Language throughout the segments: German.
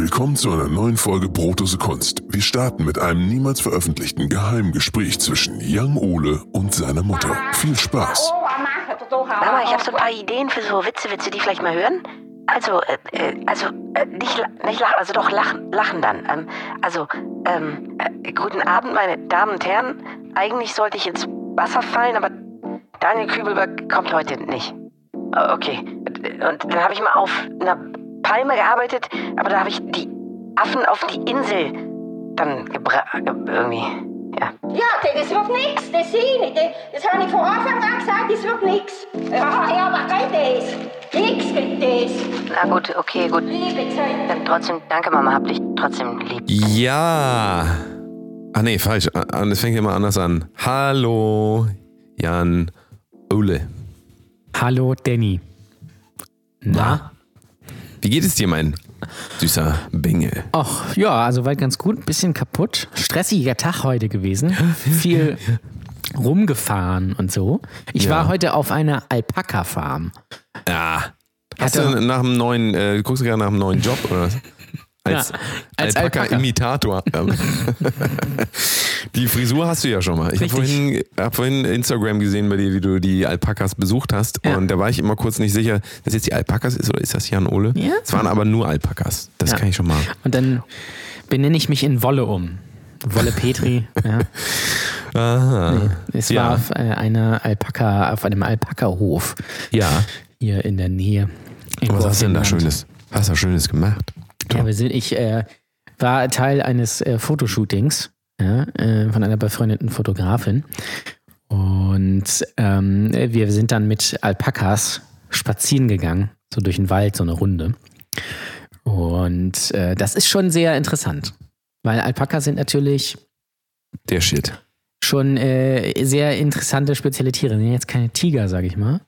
Willkommen zu einer neuen Folge Brotose Kunst. Wir starten mit einem niemals veröffentlichten geheimen Gespräch zwischen Young Ole und seiner Mutter. Viel Spaß. Mama, ich habe so ein paar Ideen für so Witze. Willst du die vielleicht mal hören? Also, äh, äh, also, äh, nicht, nicht lachen, also doch lachen, lachen dann. Ähm, also, ähm, äh, guten Abend, meine Damen und Herren. Eigentlich sollte ich ins Wasser fallen, aber Daniel Kübelberg kommt heute nicht. Äh, Okay. Und dann habe ich mal auf einer Palme gearbeitet, aber da habe ich die Affen auf die Insel dann gebracht. Irgendwie. Ja. Ja, das wird nix, das sehe ich nicht. Das habe ich von Anfang an gesagt, das wird nix. Ja, ja, aber geht das? Nix geht das. Na gut, okay, gut. Liebe Zeit. Dann trotzdem, danke Mama, hab dich trotzdem lieb. Ja. Ach nee, falsch. Ah, Das fängt immer anders an. Hallo, Jan Ole. Hallo Danny. Na? Wie geht es dir, mein süßer Bengel? Ach, ja, also weit ganz gut. Bisschen kaputt. Stressiger Tag heute gewesen. Viel rumgefahren und so. Ich Ja. war heute auf einer Alpaka-Farm. Ja. Hast Hatte- du nach einem neuen, äh, guckst du gerade nach einem neuen Job oder was? Als, Ja, als Alpaka. Die Frisur hast du ja schon mal. Ich habe vorhin, hab vorhin Instagram gesehen bei dir, wie du die Alpakas besucht hast. Ja. Und da war ich immer kurz nicht sicher, dass jetzt die Alpakas ist oder ist das Jan Ole? Ja. Es waren aber nur Alpakas. Das Ja. kann ich schon mal. Und dann benenne ich mich in Wolle um. Wolle Petri. ja. Aha. Es Ja. war auf, äh, einer Alpaka, auf einem Alpaka-Hof Ja. hier in der Nähe. irgendwo Was hast du denn da. Schönes? Hast du Schönes gemacht? Ja, wir sind, ich äh, war Teil eines äh, Fotoshootings ja, äh, von einer befreundeten Fotografin. Und ähm, wir sind dann mit Alpakas spazieren gegangen, so durch den Wald, so eine Runde. Und äh, das ist schon sehr interessant, weil Alpakas sind natürlich Der Shit. schon äh, sehr interessante spezielle Tiere. Die sind jetzt keine Tiger, sag ich mal.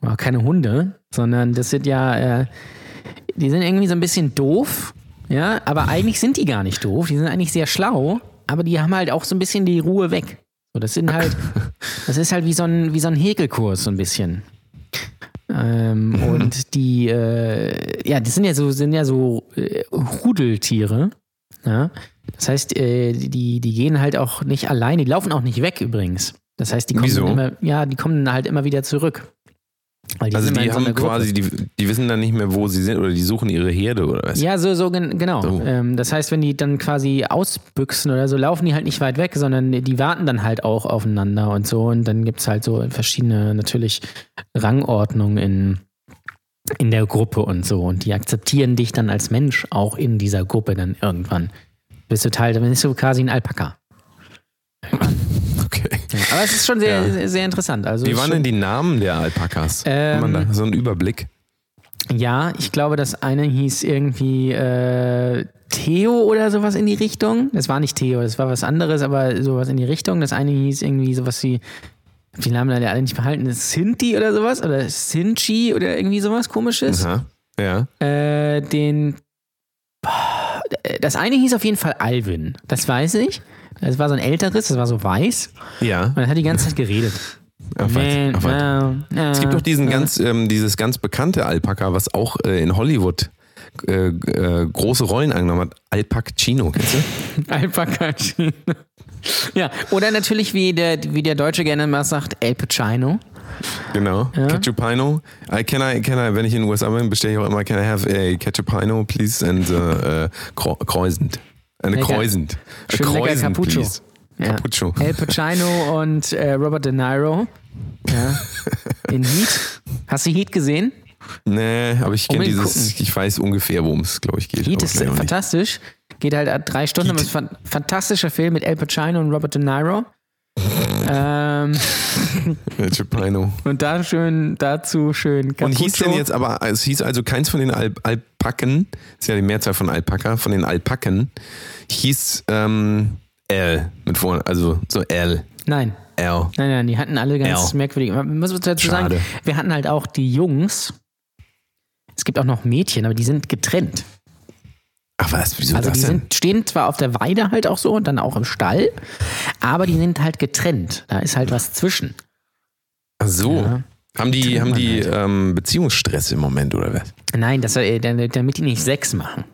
Oder keine Hunde, sondern das sind ja, äh, die sind irgendwie so ein bisschen doof, ja, aber eigentlich sind die gar nicht doof. Die sind eigentlich sehr schlau, aber die haben halt auch so ein bisschen die Ruhe weg. So, das sind halt, das ist halt wie so ein, wie so ein Häkelkurs, so ein bisschen. Ähm, und die, äh, ja, die sind ja so, sind ja so äh, Rudeltiere. Ja? Das heißt, äh, die, die gehen halt auch nicht alleine, die laufen auch nicht weg übrigens. Das heißt, die kommen Wieso? immer, ja, die kommen halt immer wieder zurück. Weil Also die so haben quasi, die, die wissen dann nicht mehr, wo sie sind oder die suchen ihre Herde oder was? Ja, so, so gen- genau. So. Ähm, das heißt, wenn die dann quasi ausbüchsen oder so, laufen die halt nicht weit weg, sondern die warten dann halt auch aufeinander und so. Und dann gibt es halt so verschiedene natürlich Rangordnungen in, in der Gruppe und so. Und die akzeptieren dich dann als Mensch auch in dieser Gruppe dann irgendwann. Bist du Teil, dann bist du quasi ein Alpaka. Aber es ist schon sehr, Ja. sehr, sehr interessant. Also Wie ist waren denn die Namen der Alpakas? Ähm, da so einen Überblick? Ja, ich glaube, das eine hieß irgendwie äh, Theo oder sowas in die Richtung. Das war nicht Theo, das war was anderes, aber sowas in die Richtung. Das eine hieß irgendwie sowas wie, die Namen leider alle nicht behalten, Sinti oder sowas oder Sinchi oder irgendwie sowas komisches. Aha. Ja. Äh, den, das eine hieß auf jeden Fall Alvin, das weiß ich. Das war so ein älteres, das war so weiß Ja. und er hat die ganze Zeit geredet. Ach, weit, ach, weit. Es gibt doch diesen ganz, ähm, dieses ganz bekannte Alpaka, was auch äh, in Hollywood äh, äh, große Rollen angenommen hat. Alpacino, kennst du? Alpaka Chino. Ja, oder natürlich, wie der, wie der Deutsche gerne mal sagt, El Pacino. Genau. Ketchupino. I, can I, can I, wenn ich in den USA bin, bestelle ich auch immer, can I have a Ketchupino, please? And uh, uh, Kreuzend. Eine Lecker. Kreuzend. Schön lecker Kreuzend, Cappuccio. please. Ja. Cappuccio. El Pacino und äh, Robert De Niro. Ja. In Heat. Hast du Heat gesehen? Nee, aber ich kenne dieses, gucken. ich weiß ungefähr, worum es, glaube ich, geht. Heat aber ist fantastisch. Geht halt drei Stunden, aber Heat. es ist ein fantastischer Film mit El Pacino und Robert De Niro. Ähm, Ketchupino. und da schön, dazu schön Und hieß denn jetzt aber, es hieß also keins von den Al Alpaken, ist ja die Mehrzahl von Alpaka, von den Alpaken, hieß ähm, L mit vorne, also so L. Nein, L. Nein, nein, die hatten alle ganz Ja. merkwürdig. Man muss dazu sagen, Schade. wir hatten halt auch die Jungs. Es gibt auch noch Mädchen, aber die sind getrennt. Ach was, wieso Also das die denn? sind, stehen zwar auf der Weide halt auch so und dann auch im Stall, aber die sind halt getrennt. Da ist halt was zwischen. Ach so. Ja. Haben die, haben die halt. ähm, Beziehungsstress im Moment oder was? Nein, das, äh, damit damit die nicht Sex machen.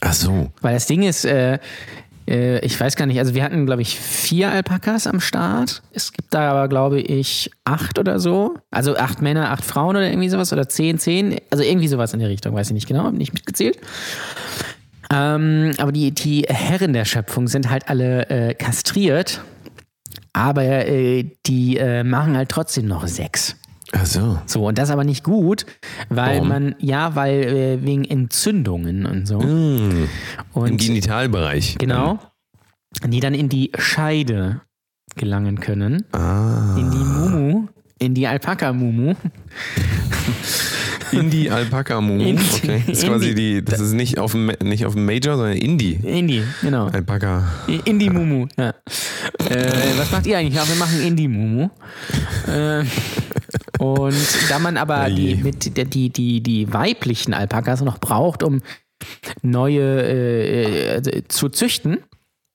Ach so. Weil das Ding ist, äh, äh, ich weiß gar nicht, also wir hatten, glaube ich, vier Alpakas am Start. Es gibt da aber, glaube ich, acht oder so. Also acht Männer, acht Frauen oder irgendwie sowas oder zehn, zehn. Also irgendwie sowas in der Richtung, weiß ich nicht genau, habe nicht mitgezählt. Ähm, aber die, die Herren der Schöpfung sind halt alle äh, kastriert. Aber äh, die äh, machen halt trotzdem noch sechs. Ach so. So, und das aber nicht gut, weil Warum? man, ja, weil äh, wegen Entzündungen und so. Im Und Genitalbereich. genau, die dann in die Scheide gelangen können, Ah. in die Mumu, in die Alpaka-Mumu. Indie Alpaka Mumu. Indie- Okay. Das ist quasi Indie. die, das ist nicht auf dem, nicht auf dem Major, sondern Indie. Indie, genau. Alpaka. Indie Mumu, ja. Äh, was macht ihr eigentlich? Ja, wir machen Indie Mumu. Äh, und da man aber die, mit der, die, die, die weiblichen Alpakas noch braucht, um neue äh, äh, zu züchten,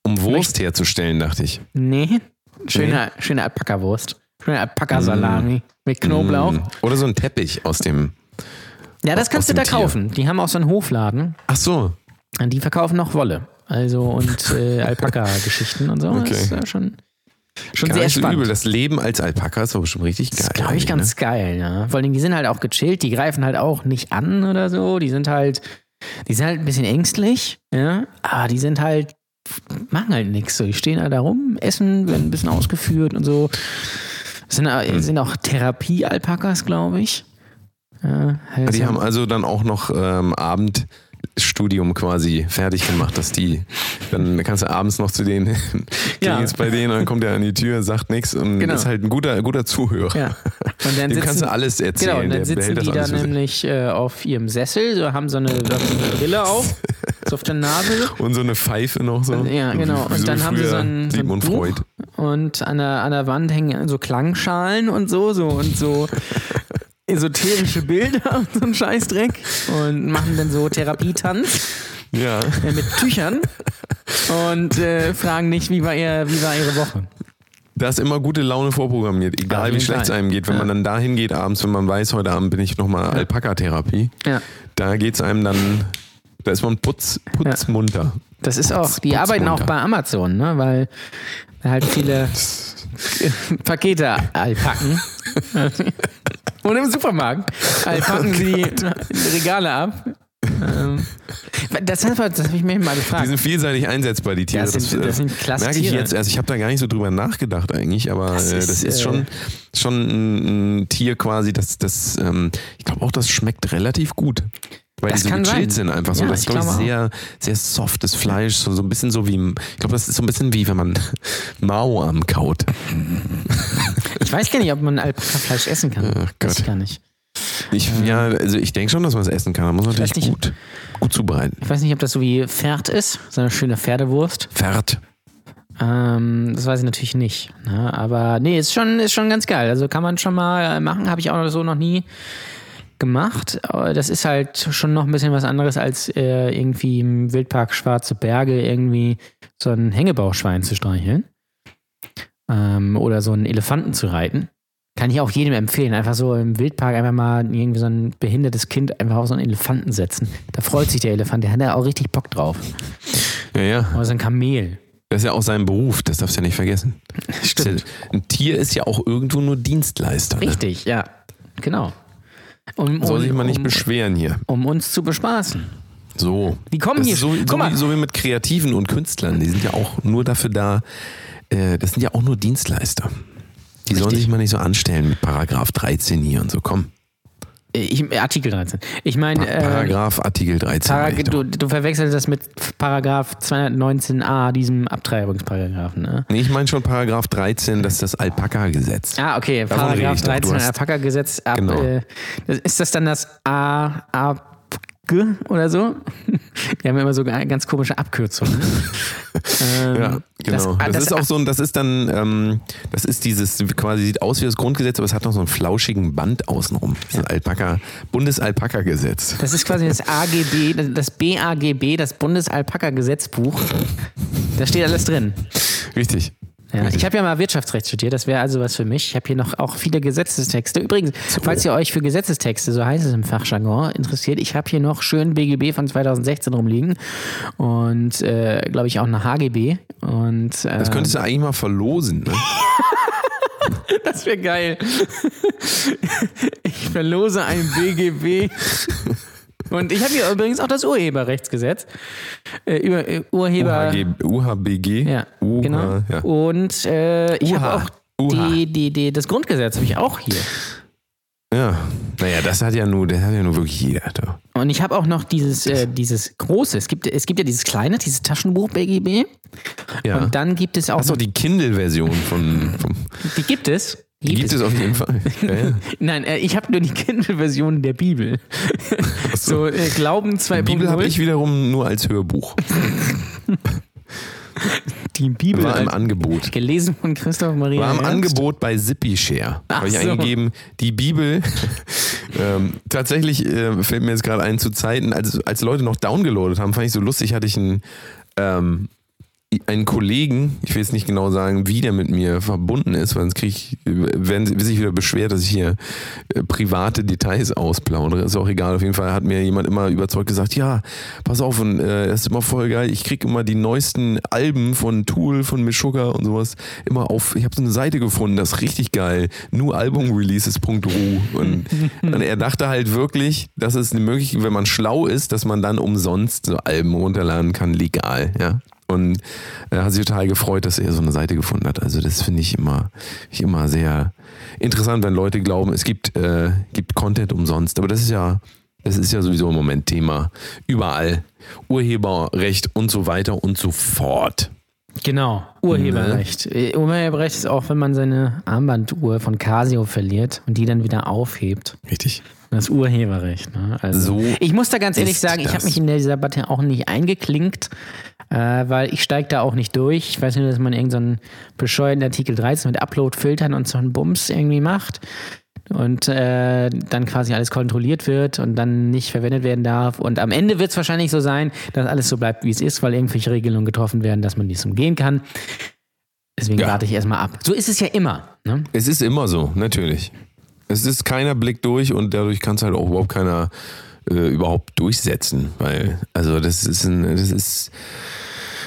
Um Wurst herzustellen, dachte ich. nee, schöne, schöne Alpaka-Wurst. Schöne Alpaka-Salami mit Knoblauch. Mm. Oder so ein Teppich aus dem. Ja, das kannst du da Tier. kaufen. Die haben auch so einen Hofladen. Ach so. Und die verkaufen noch Wolle. Also und äh, Alpaka-Geschichten und so. Okay. Das ist ja schon, schon Gar sehr nicht so spannend. übel. Das Leben als Alpaka ist aber bestimmt richtig geil. Das ist, glaube ich, eigentlich, ganz geil, ja. Vor allem, die sind halt auch gechillt, die greifen halt auch nicht an oder so. Die sind halt, die sind halt ein bisschen ängstlich, ja. Aber die sind halt, machen halt nichts. So, die stehen halt da rum, essen, werden ein bisschen ausgeführt und so. Das sind, Hm. sind auch Therapie-Alpakas, glaube ich. Ja, halt? Die so- haben also dann auch noch ähm, Abendstudium quasi fertig gemacht, dass die, dann kannst du abends noch zu denen, Ja. klingelst bei denen und dann kommt er an die Tür, sagt nichts und Genau. ist halt ein guter, guter Zuhörer. Ja. Und dann Dem sitzen, kannst du alles erzählen. Genau, und dann sitzen die sich. nämlich äh, auf ihrem Sessel, so haben so eine, so eine Brille auf, so auf der Nase. Und so eine Pfeife noch so. Ja, genau. Und dann haben sie so ein, so ein Sigmund Buch Freud. und an der, an der Wand hängen so Klangschalen und so, so und so esoterische Bilder und so ein Scheißdreck und machen dann so Therapietanz Ja. äh, mit Tüchern und äh, fragen nicht, wie war, ihr, wie war ihre Woche. Da ist immer gute Laune vorprogrammiert, egal wie jeden schlecht es einem geht. Wenn Ja. man dann dahin geht abends, wenn man weiß, heute Abend bin ich nochmal Alpaka-Therapie, Ja. da geht es einem dann, da ist man putz, putzmunter. Das ist auch, die arbeiten auch bei Amazon, ne? weil halt viele Pakete alpacken. Und im Supermarkt alpacken sie die Regale ab. Ähm, Das, habe ich mir mal Die gefragt. sind vielseitig einsetzbar, die Tiere. Das sind- das sind klasse merke ich Tiere. jetzt. Also ich habe da gar nicht so drüber nachgedacht eigentlich, aber Das das, ist, das ist äh, schon, schon ein, ein Tier quasi, das, das ähm, ich glaube auch, das schmeckt relativ gut. Weil Das die so kann gechillt sein. sind einfach so. Ja, das ist, ich glaube ich, glaube sehr, sehr softes Fleisch. So, so ein bisschen so wie, ich glaube, das ist so ein bisschen wie, wenn man Mao am kaut. Ich weiß gar nicht, ob man Alpaka-Fleisch essen kann. Ach Weiß Gott. ich gar nicht. Ich, ja, also ich denke schon, dass man es essen kann. Man muss natürlich weiß nicht. gut, gut zubereiten. Ich weiß nicht, ob das so wie Pferd ist, so eine schöne Pferdewurst. Pferd. Ähm, das weiß ich natürlich nicht. Ne? Aber nee, ist schon, ist schon ganz geil. Also kann man schon mal machen. Habe ich auch so noch nie gemacht. Aber das ist halt schon noch ein bisschen was anderes, als äh, irgendwie im Wildpark Schwarze Berge irgendwie so ein Hängebauschwein zu streicheln. Ähm, oder so einen Elefanten zu reiten. Kann ich auch jedem empfehlen. Einfach so im Wildpark einfach mal irgendwie so ein behindertes Kind einfach auf so einen Elefanten setzen. Da freut sich der Elefant. Der hat da auch richtig Bock drauf. Ja, ja. Oder so ein Kamel. Das ist ja auch sein Beruf, das darfst du ja nicht vergessen. Stimmt. Ja- Ein Tier ist ja auch irgendwo nur Dienstleister. Ne? Richtig, ja. Genau. Um, Soll sich mal nicht um, beschweren hier. um uns zu bespaßen. So. Die kommen das hier- so, so, wie, so wie mit Kreativen und Künstlern. Die sind ja auch nur dafür da. Äh, das sind ja auch nur Dienstleister. Die sollen Richtig. sich mal nicht so anstellen mit Paragraph 13 hier und so. Komm. Ich, Artikel 13. Ich meine, äh, Paragraph Artikel 13. Parag du, du verwechselst das mit Paragraph 219a, diesem Abtreibungsparagraphen. Ne? Nee, ich meine schon Paragraph 13, das ist das Alpaka-Gesetz. Ah, okay. Davon Paragraph ich doch. Du 13 hast- Alpaka-Gesetz. Genau. äh, ist das dann das A, A, oder so? Die haben immer so ganz komische Abkürzungen. ähm, Ja, genau. Das, Das, ist auch so ein, das ist dann, ähm, das ist dieses, quasi sieht aus wie das Grundgesetz, aber es hat noch so einen flauschigen Band außenrum. Das ist Alpaka, Bundesalpaka-Gesetz. Das ist quasi das AGB, das BAGB, das Bundesalpaka-Gesetzbuch. Da steht alles drin. Richtig. Ja, ich habe ja mal Wirtschaftsrecht studiert, das wäre also was für mich. Ich habe hier noch auch viele Gesetzestexte. Übrigens, falls ihr euch für Gesetzestexte, so heißt es im Fachjargon, interessiert, ich habe hier noch schön BGB von 2016 rumliegen und äh, glaube ich auch eine HGB. Und, äh, Das könntest du eigentlich mal verlosen. Ne? das wäre geil. Ich verlose ein BGB. Und ich habe hier übrigens auch das Urheberrechtsgesetz. Äh, über äh, Urheber. UHG, UHBG. Ja, UH, genau. ja. Und äh, ich habe auch die, die, die, das Grundgesetz habe ich auch hier. ja. Naja, das hat ja nur, das hat ja nur wirklich jeder. Da. Und ich habe auch noch dieses, äh, dieses große. Es gibt, es gibt ja dieses kleine, dieses Taschenbuch BGB. Ja. Und dann gibt es auch noch, die Kindle-Version von. Vom, die gibt es. Die gibt es auf jeden Fall. Ja, ja. Nein, äh, ich habe nur die Kindle-Version der Bibel. so, äh, Glauben 2.0. Die Bibel habe ich wiederum nur als Hörbuch. die Bibel War im Angebot. gelesen von Christoph Maria. War im Ernst. Angebot bei Zippy Share. Ach Habe ich so. eingegeben, die Bibel. ähm, tatsächlich äh, fällt mir jetzt gerade ein zu Zeiten, als, als Leute noch downgeloadet haben, fand ich so lustig, hatte ich einen, ähm, einen Kollegen, ich will jetzt nicht genau sagen, wie der mit mir verbunden ist, weil sonst kriege ich, wenn sich wieder beschwert, dass ich hier äh, private Details ausplaudere. Ist auch egal. Auf jeden Fall hat mir jemand immer überzeugt gesagt, ja, pass auf, und äh, das ist immer voll geil. Ich kriege immer die neuesten Alben von Tool, von Meshuggah und sowas immer auf. Ich habe so eine Seite gefunden, das ist richtig geil. Nur Albumreleases.ru. Und, und er dachte halt wirklich, dass es möglich, wenn man schlau ist, dass man dann umsonst so Alben runterladen kann, legal, ja. Und er hat sich total gefreut, dass er so eine Seite gefunden hat. Also das finde ich immer, ich immer sehr interessant, wenn Leute glauben, es gibt, äh, gibt Content umsonst. Aber das ist ja, das ist ja sowieso im Moment Thema. Überall. Urheberrecht und so weiter und so fort. Genau, Urheberrecht. Äh, Urheberrecht ist auch, wenn man seine Armbanduhr von Casio verliert und die dann wieder aufhebt. Richtig. Das Urheberrecht. Ne? Also, So ich muss da ganz ehrlich sagen, ich habe mich in dieser Debatte auch nicht eingeklinkt, äh, weil ich steige da auch nicht durch. Ich weiß nur, dass man irgendeinen so bescheuerten Artikel 13 mit Upload-Filtern und so einen Bums irgendwie macht und äh, dann quasi alles kontrolliert wird und dann nicht verwendet werden darf. Und am Ende wird es wahrscheinlich so sein, dass alles so bleibt, wie es ist, weil irgendwelche Regelungen getroffen werden, dass man dies umgehen kann. Deswegen Ja. warte ich erstmal ab. So ist es ja immer. Ne? Es ist immer so, natürlich. Es ist keiner Blick durch und dadurch kann es halt auch überhaupt keiner äh, überhaupt durchsetzen, weil, also das ist ein, das ist.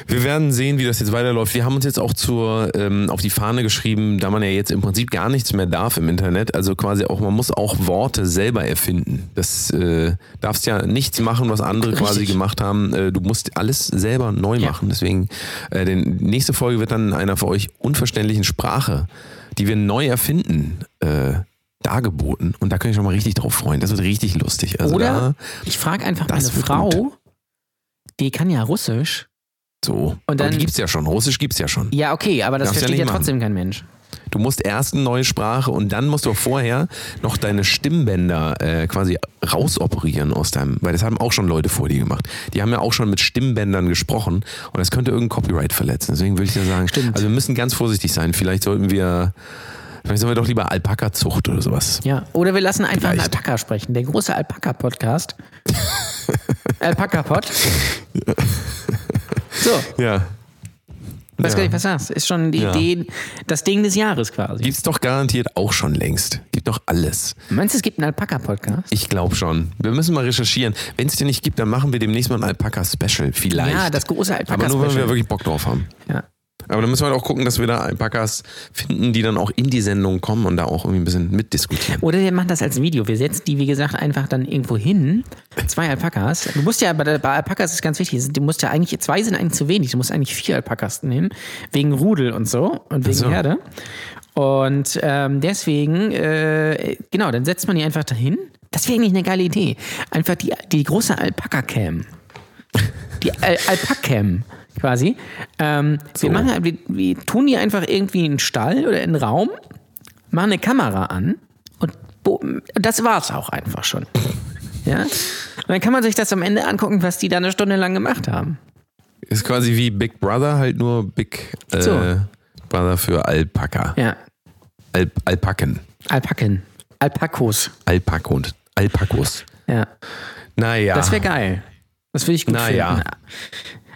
Wir werden sehen, wie das jetzt weiterläuft. Wir haben uns jetzt auch zur, ähm, auf die Fahne geschrieben, da man ja jetzt im Prinzip gar nichts mehr darf im Internet. Also quasi auch, man muss auch Worte selber erfinden. Das äh, darfst ja nichts machen, was andere quasi Richtig. gemacht haben. Äh, du musst alles selber neu Ja. machen. Deswegen, äh, die nächste Folge wird dann in einer für euch unverständlichen Sprache, die wir neu erfinden, äh, dargeboten. Und da könnt ihr schon mal richtig drauf freuen. Das wird richtig lustig. Also Oder da, ich frage einfach meine Frau, gut. die kann ja Russisch. so. Und Aber dann- die gibt's ja schon. Russisch gibt's ja schon. Ja, okay, aber das Darfst ja versteht ja, machen. trotzdem kein Mensch. Du musst erst eine neue Sprache und dann musst du vorher noch deine Stimmbänder äh, quasi rausoperieren aus deinem, weil das haben auch schon Leute vor dir gemacht. Die haben ja auch schon mit Stimmbändern gesprochen und das könnte irgendein Copyright verletzen. Deswegen würde ich ja sagen, Stimmt. also wir müssen ganz vorsichtig sein. Vielleicht sollten wir, vielleicht sollen wir doch lieber Alpaka-Zucht oder sowas. Ja, oder wir lassen einfach einen. Alpaka sprechen. Der große Alpaka-Podcast. Alpaka-Pod. So, Ja. weiß Ja. gar nicht, was das ist. schon die Ja. Idee, das Ding des Jahres quasi. Gibt's doch garantiert auch schon längst. Gibt doch alles. Meinst du, es gibt einen Alpaka-Podcast? Ich glaube schon. Wir müssen mal recherchieren. Wenn es den nicht gibt, dann machen wir demnächst mal ein Alpaka-Special. Vielleicht. Ja, das große Aber nur, wenn wir Alpaka-Special. wirklich Bock drauf haben. Ja. Aber dann müssen wir halt auch gucken, dass wir da Alpakas finden, die dann auch in die Sendung kommen und da auch irgendwie ein bisschen mitdiskutieren. Oder wir machen das als Video. Wir setzen die, wie gesagt, einfach dann irgendwo hin. Zwei Alpakas. Du musst ja, bei, bei Alpakas ist ganz wichtig, du musst ja eigentlich, zwei sind eigentlich zu wenig. Du musst eigentlich vier Alpakas nehmen. Wegen Rudel und so und wegen so. Herde. Und ähm, deswegen, äh, genau, dann setzt man die einfach dahin. Das wäre eigentlich eine geile Idee. Einfach die, die große Alpaka-Cam. Die Al Alpaka-Cam quasi. Ähm, wir, machen, wir, wir tun die einfach irgendwie in einen Stall oder in einen Raum, machen eine Kamera an und das war's auch einfach schon. Ja? Und dann kann man sich das am Ende angucken, was die da eine Stunde lang gemacht haben. Ist quasi wie Big Brother, halt nur Big äh, So. Brother für Alpaka. Ja. Alp Alpaken. Alpaken. Alpakos. Alpak und Alpakos. Ja. Naja. Das wäre geil. Das würde ich gut Na ja. finden.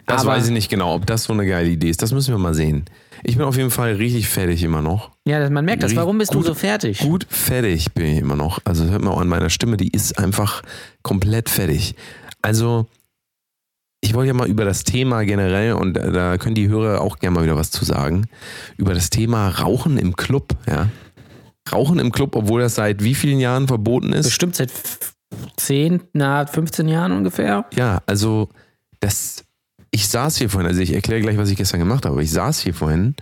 Das Aber- weiß ich nicht genau, ob das so eine geile Idee ist. Das müssen wir mal sehen. Ich bin auf jeden Fall richtig fertig immer noch. Ja, man merkt das. Warum bist Gut- du so fertig? Gut fertig bin ich immer noch. Also hört man auch an meiner Stimme, die ist einfach komplett fertig. Also ich wollte ja mal über das Thema generell, und da- können die Hörer auch gerne mal wieder was zu sagen, über das Thema Rauchen im Club, ja. Rauchen im Club, obwohl das seit wie vielen Jahren verboten ist. Bestimmt seit f- 10, na, 15 Jahren ungefähr. Ja, also das, ich saß hier vorhin, also ich erkläre gleich, was ich gestern gemacht habe, ich saß hier vorhin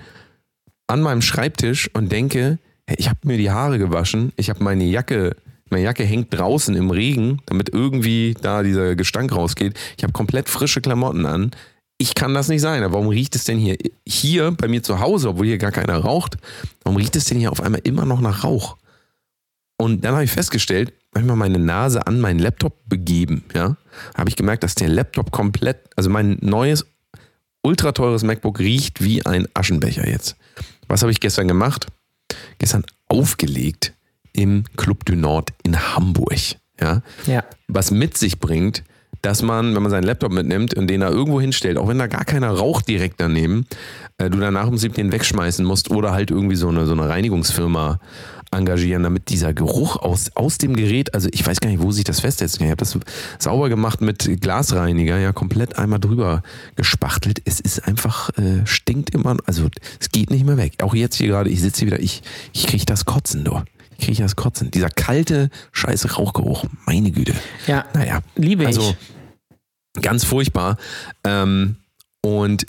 an meinem Schreibtisch und denke, ich habe mir die Haare gewaschen, ich habe meine Jacke, meine Jacke hängt draußen im Regen, damit irgendwie da dieser Gestank rausgeht. Ich habe komplett frische Klamotten an. Ich kann das nicht sein. Warum riecht es denn hier, hier bei mir zu Hause, obwohl hier gar keiner raucht, warum riecht es denn hier auf einmal immer noch nach Rauch? Und dann habe ich festgestellt, habe ich mal meine Nase an meinen Laptop begeben, ja, habe ich gemerkt, dass der Laptop komplett, also mein neues, ultra teures MacBook riecht wie ein Aschenbecher jetzt. Was habe ich gestern gemacht? Gestern aufgelegt im Club du Nord in Hamburg, ja, Ja. was mit sich bringt, dass man, wenn man seinen Laptop mitnimmt und den da irgendwo hinstellt, auch wenn da gar keiner raucht direkt daneben, äh, du danach im Prinzip den wegschmeißen musst oder halt irgendwie so eine, so eine Reinigungsfirma engagieren, damit dieser Geruch aus, aus dem Gerät, also ich weiß gar nicht, wo sich das festsetzt. Ich habe das sauber gemacht mit Glasreiniger, ja, komplett einmal drüber gespachtelt. Es ist einfach, äh, stinkt immer, also es geht nicht mehr weg. Auch jetzt hier gerade, ich sitze hier wieder, ich, ich kriege das Kotzen, du. Ich kriege das Kotzen. Dieser kalte, scheiße Rauchgeruch, meine Güte. Ja. Naja, Liebe also ich. ganz furchtbar. Ähm, und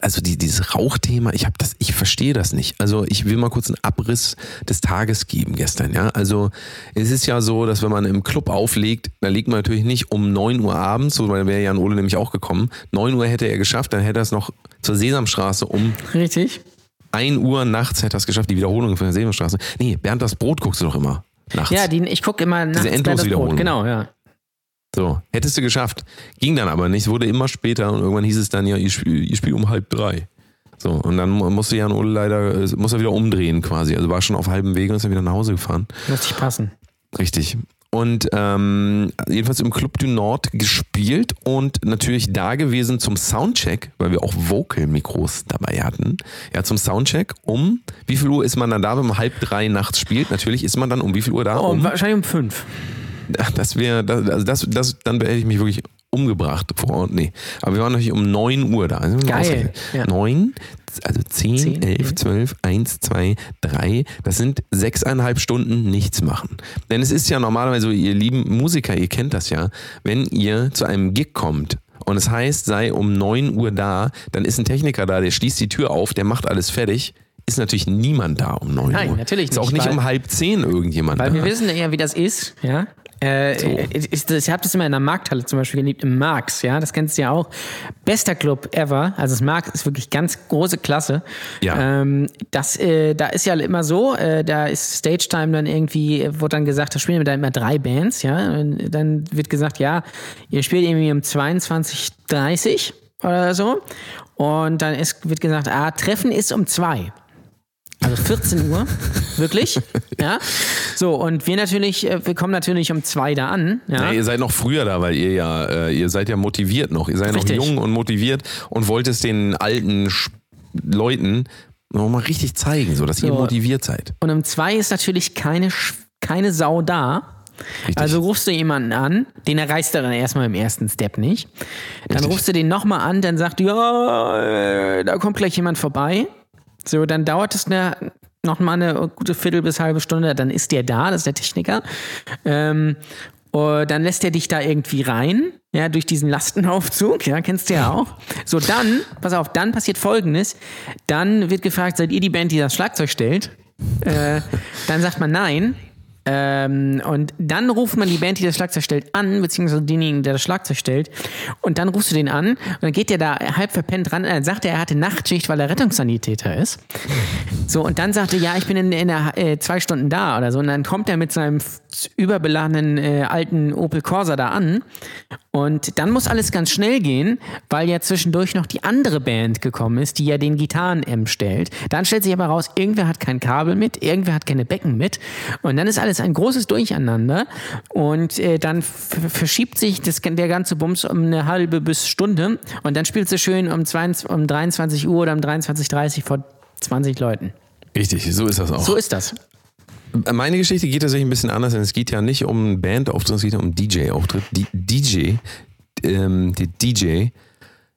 also die, dieses Rauchthema, ich habe das, ich verstehe das nicht. Also ich will mal kurz einen Abriss des Tages geben gestern. Ja, also es ist ja so, dass wenn man im Club auflegt, da legt man natürlich nicht um 9 Uhr abends, so weil wäre Jan Ole nämlich auch gekommen. 9 Uhr hätte er geschafft, dann hätte er es noch zur Sesamstraße um Richtig. 1 Uhr nachts hätte er es geschafft, die Wiederholung von der Sesamstraße. Nee, Bernd das Brot guckst du doch immer nachts. Ja, die, ich gucke immer nachts das Endloswiederholung. Brot. Genau, ja. So, hättest du geschafft. Ging dann aber nicht. Wurde immer später und irgendwann hieß es dann, ja, ihr spielt ihr spielt um halb drei. So, und dann mu- musste Jan Ole leider, äh, muss er wieder umdrehen quasi. Also war schon auf halbem Weg und ist dann wieder nach Hause gefahren. Muss ich passen. Richtig. Und ähm, jedenfalls im Club du Nord gespielt und natürlich da gewesen zum Soundcheck, weil wir auch Vocal-Mikros dabei hatten. Ja, zum Soundcheck um, wie viel Uhr ist man dann da, wenn man halb drei nachts spielt? Natürlich ist man dann um wie viel Uhr da? Oh, um wahrscheinlich um fünf. Das wäre, das, also das, das, dann hätte ich mich wirklich umgebracht vor Ort. Nee. Aber wir waren natürlich um 9 Uhr da. Also Geil, ja. 9, also 10, Zehn, 11, ja. 12, 1, 2, 3. Das sind sechseinhalb Stunden nichts machen. Denn es ist ja normalerweise so, ihr lieben Musiker, ihr kennt das ja, wenn ihr zu einem Gig kommt und es heißt, sei um 9 Uhr da, dann ist ein Techniker da, der schließt die Tür auf, der macht alles fertig. Ist natürlich niemand da um 9 Nein, Uhr. natürlich Ist auch nicht, nicht weil- um halb 10 irgendjemand Weil da. wir wissen ja, wie das ist, ja. Äh, ich, ich habe das immer in der Markthalle zum Beispiel geliebt, im Marx, ja, das kennst du ja auch. Bester Club ever, also das Marx ist wirklich ganz große Klasse. Ja. Ähm, das, äh, da ist ja immer so, äh, da ist Stage Time dann irgendwie, wurde dann gesagt, da spielen wir dann immer drei Bands, ja. Und dann wird gesagt, ja, ihr spielt irgendwie um 22.30 oder so. Und dann ist, wird gesagt, ah, Treffen ist um zwei. Also 14 Uhr, wirklich, ja. So, und wir natürlich, äh, wir kommen natürlich um zwei da an, ja. Ja, ihr seid noch früher da, weil ihr ja, äh, ihr seid ja motiviert noch. Ihr seid Richtig. noch jung und motiviert und wollt es den alten Leuten noch mal richtig zeigen, so dass ihr So. motiviert seid. Und um zwei ist natürlich keine, keine Sau da. Richtig. Also rufst du jemanden an, den erreichst du dann erstmal im ersten Step nicht. Dann Richtig. rufst du den nochmal an, dann sagt, ja, äh, da kommt gleich jemand vorbei. So, dann dauert es eine, noch mal eine gute Viertel bis halbe Stunde, dann ist der da, das ist der Techniker. Ähm, und dann lässt er dich da irgendwie rein, ja, durch diesen Lastenaufzug, ja, kennst du ja auch. So, dann, pass auf, dann passiert folgendes. Dann wird gefragt, seid ihr die Band, die das Schlagzeug stellt? Äh, dann sagt man nein. Ähm, und dann ruft man die Band, die das Schlagzeug stellt, an, beziehungsweise denjenigen, der das Schlagzeug stellt. Und dann rufst du den an und dann geht der da halb verpennt ran. Dann sagt er, er hatte Nachtschicht, weil er Rettungssanitäter ist. So, und dann sagt er, ja, ich bin in, in der, äh, zwei Stunden da oder so. Und dann kommt er mit seinem überbeladenen äh, alten Opel Corsa da an Und dann muss alles ganz schnell gehen, weil ja zwischendurch noch die andere Band gekommen ist, die ja den Gitarren-M stellt. Dann stellt sich aber raus, irgendwer hat kein Kabel mit, irgendwer hat keine Becken mit. Und dann ist alles ein großes Durcheinander. Und äh, dann verschiebt sich das, der ganze Bums um eine halbe bis Stunde. Und dann spielt sie schön um, 22, um 23 Uhr oder um 23.30 Uhr vor 20 Leuten. Richtig, so ist das auch. So ist das. Meine Geschichte geht tatsächlich ein bisschen anders, denn es geht ja nicht um Bandauftritt, es geht ja um DJ-Auftritt. Die DJ, ähm, der DJ,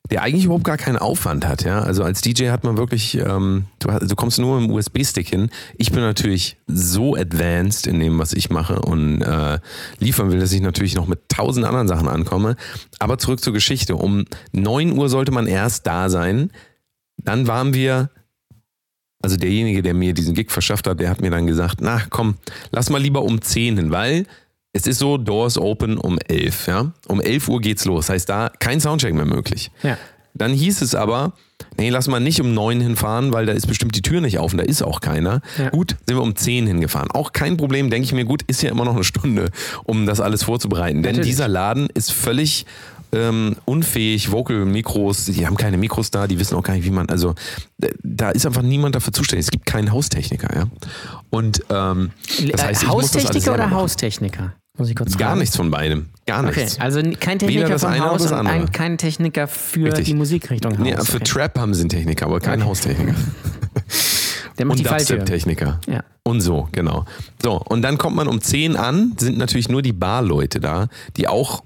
der eigentlich überhaupt gar keinen Aufwand hat, ja. Also als DJ hat man wirklich, ähm, du, du kommst nur mit dem USB-Stick hin. Ich bin natürlich so advanced in dem, was ich mache und äh, liefern will, dass ich natürlich noch mit tausend anderen Sachen ankomme. Aber zurück zur Geschichte. Um 9 Uhr sollte man erst da sein. Dann waren wir also derjenige, der mir diesen Gig verschafft hat, der hat mir dann gesagt, na komm, lass mal lieber um 10 hin, weil es ist so, Doors open um 11, ja. Um 11 Uhr geht's los, heißt da kein Soundcheck mehr möglich. Ja. Dann hieß es aber, nee, lass mal nicht um 9 hinfahren, weil da ist bestimmt die Tür nicht auf und da ist auch keiner. Ja. Gut, sind wir um 10 hingefahren. Auch kein Problem, denke ich mir, gut, ist ja immer noch eine Stunde, um das alles vorzubereiten. Denn Natürlich. dieser Laden ist völlig ähm, unfähig, Vocal-Mikros, die haben keine Mikros da, die wissen auch gar nicht, wie man, also äh, da ist einfach niemand dafür zuständig. Es gibt keinen Haustechniker, ja. Und ähm, das heißt, das alles Haustechniker oder. Haustechniker? Muss ich kurz Gar fragen. nichts von beidem. Gar Okay, nichts. also kein Techniker das vom eine Haus das und ein, kein Techniker für Richtig. die Musikrichtung Haus. Nee, für okay. Trap haben sie einen Techniker, aber keinen Okay. Haustechniker. Der macht Und. Dubstep-Techniker. Ja. Und so, genau. So, und dann kommt man um 10 an, sind natürlich nur die Barleute da, die auch,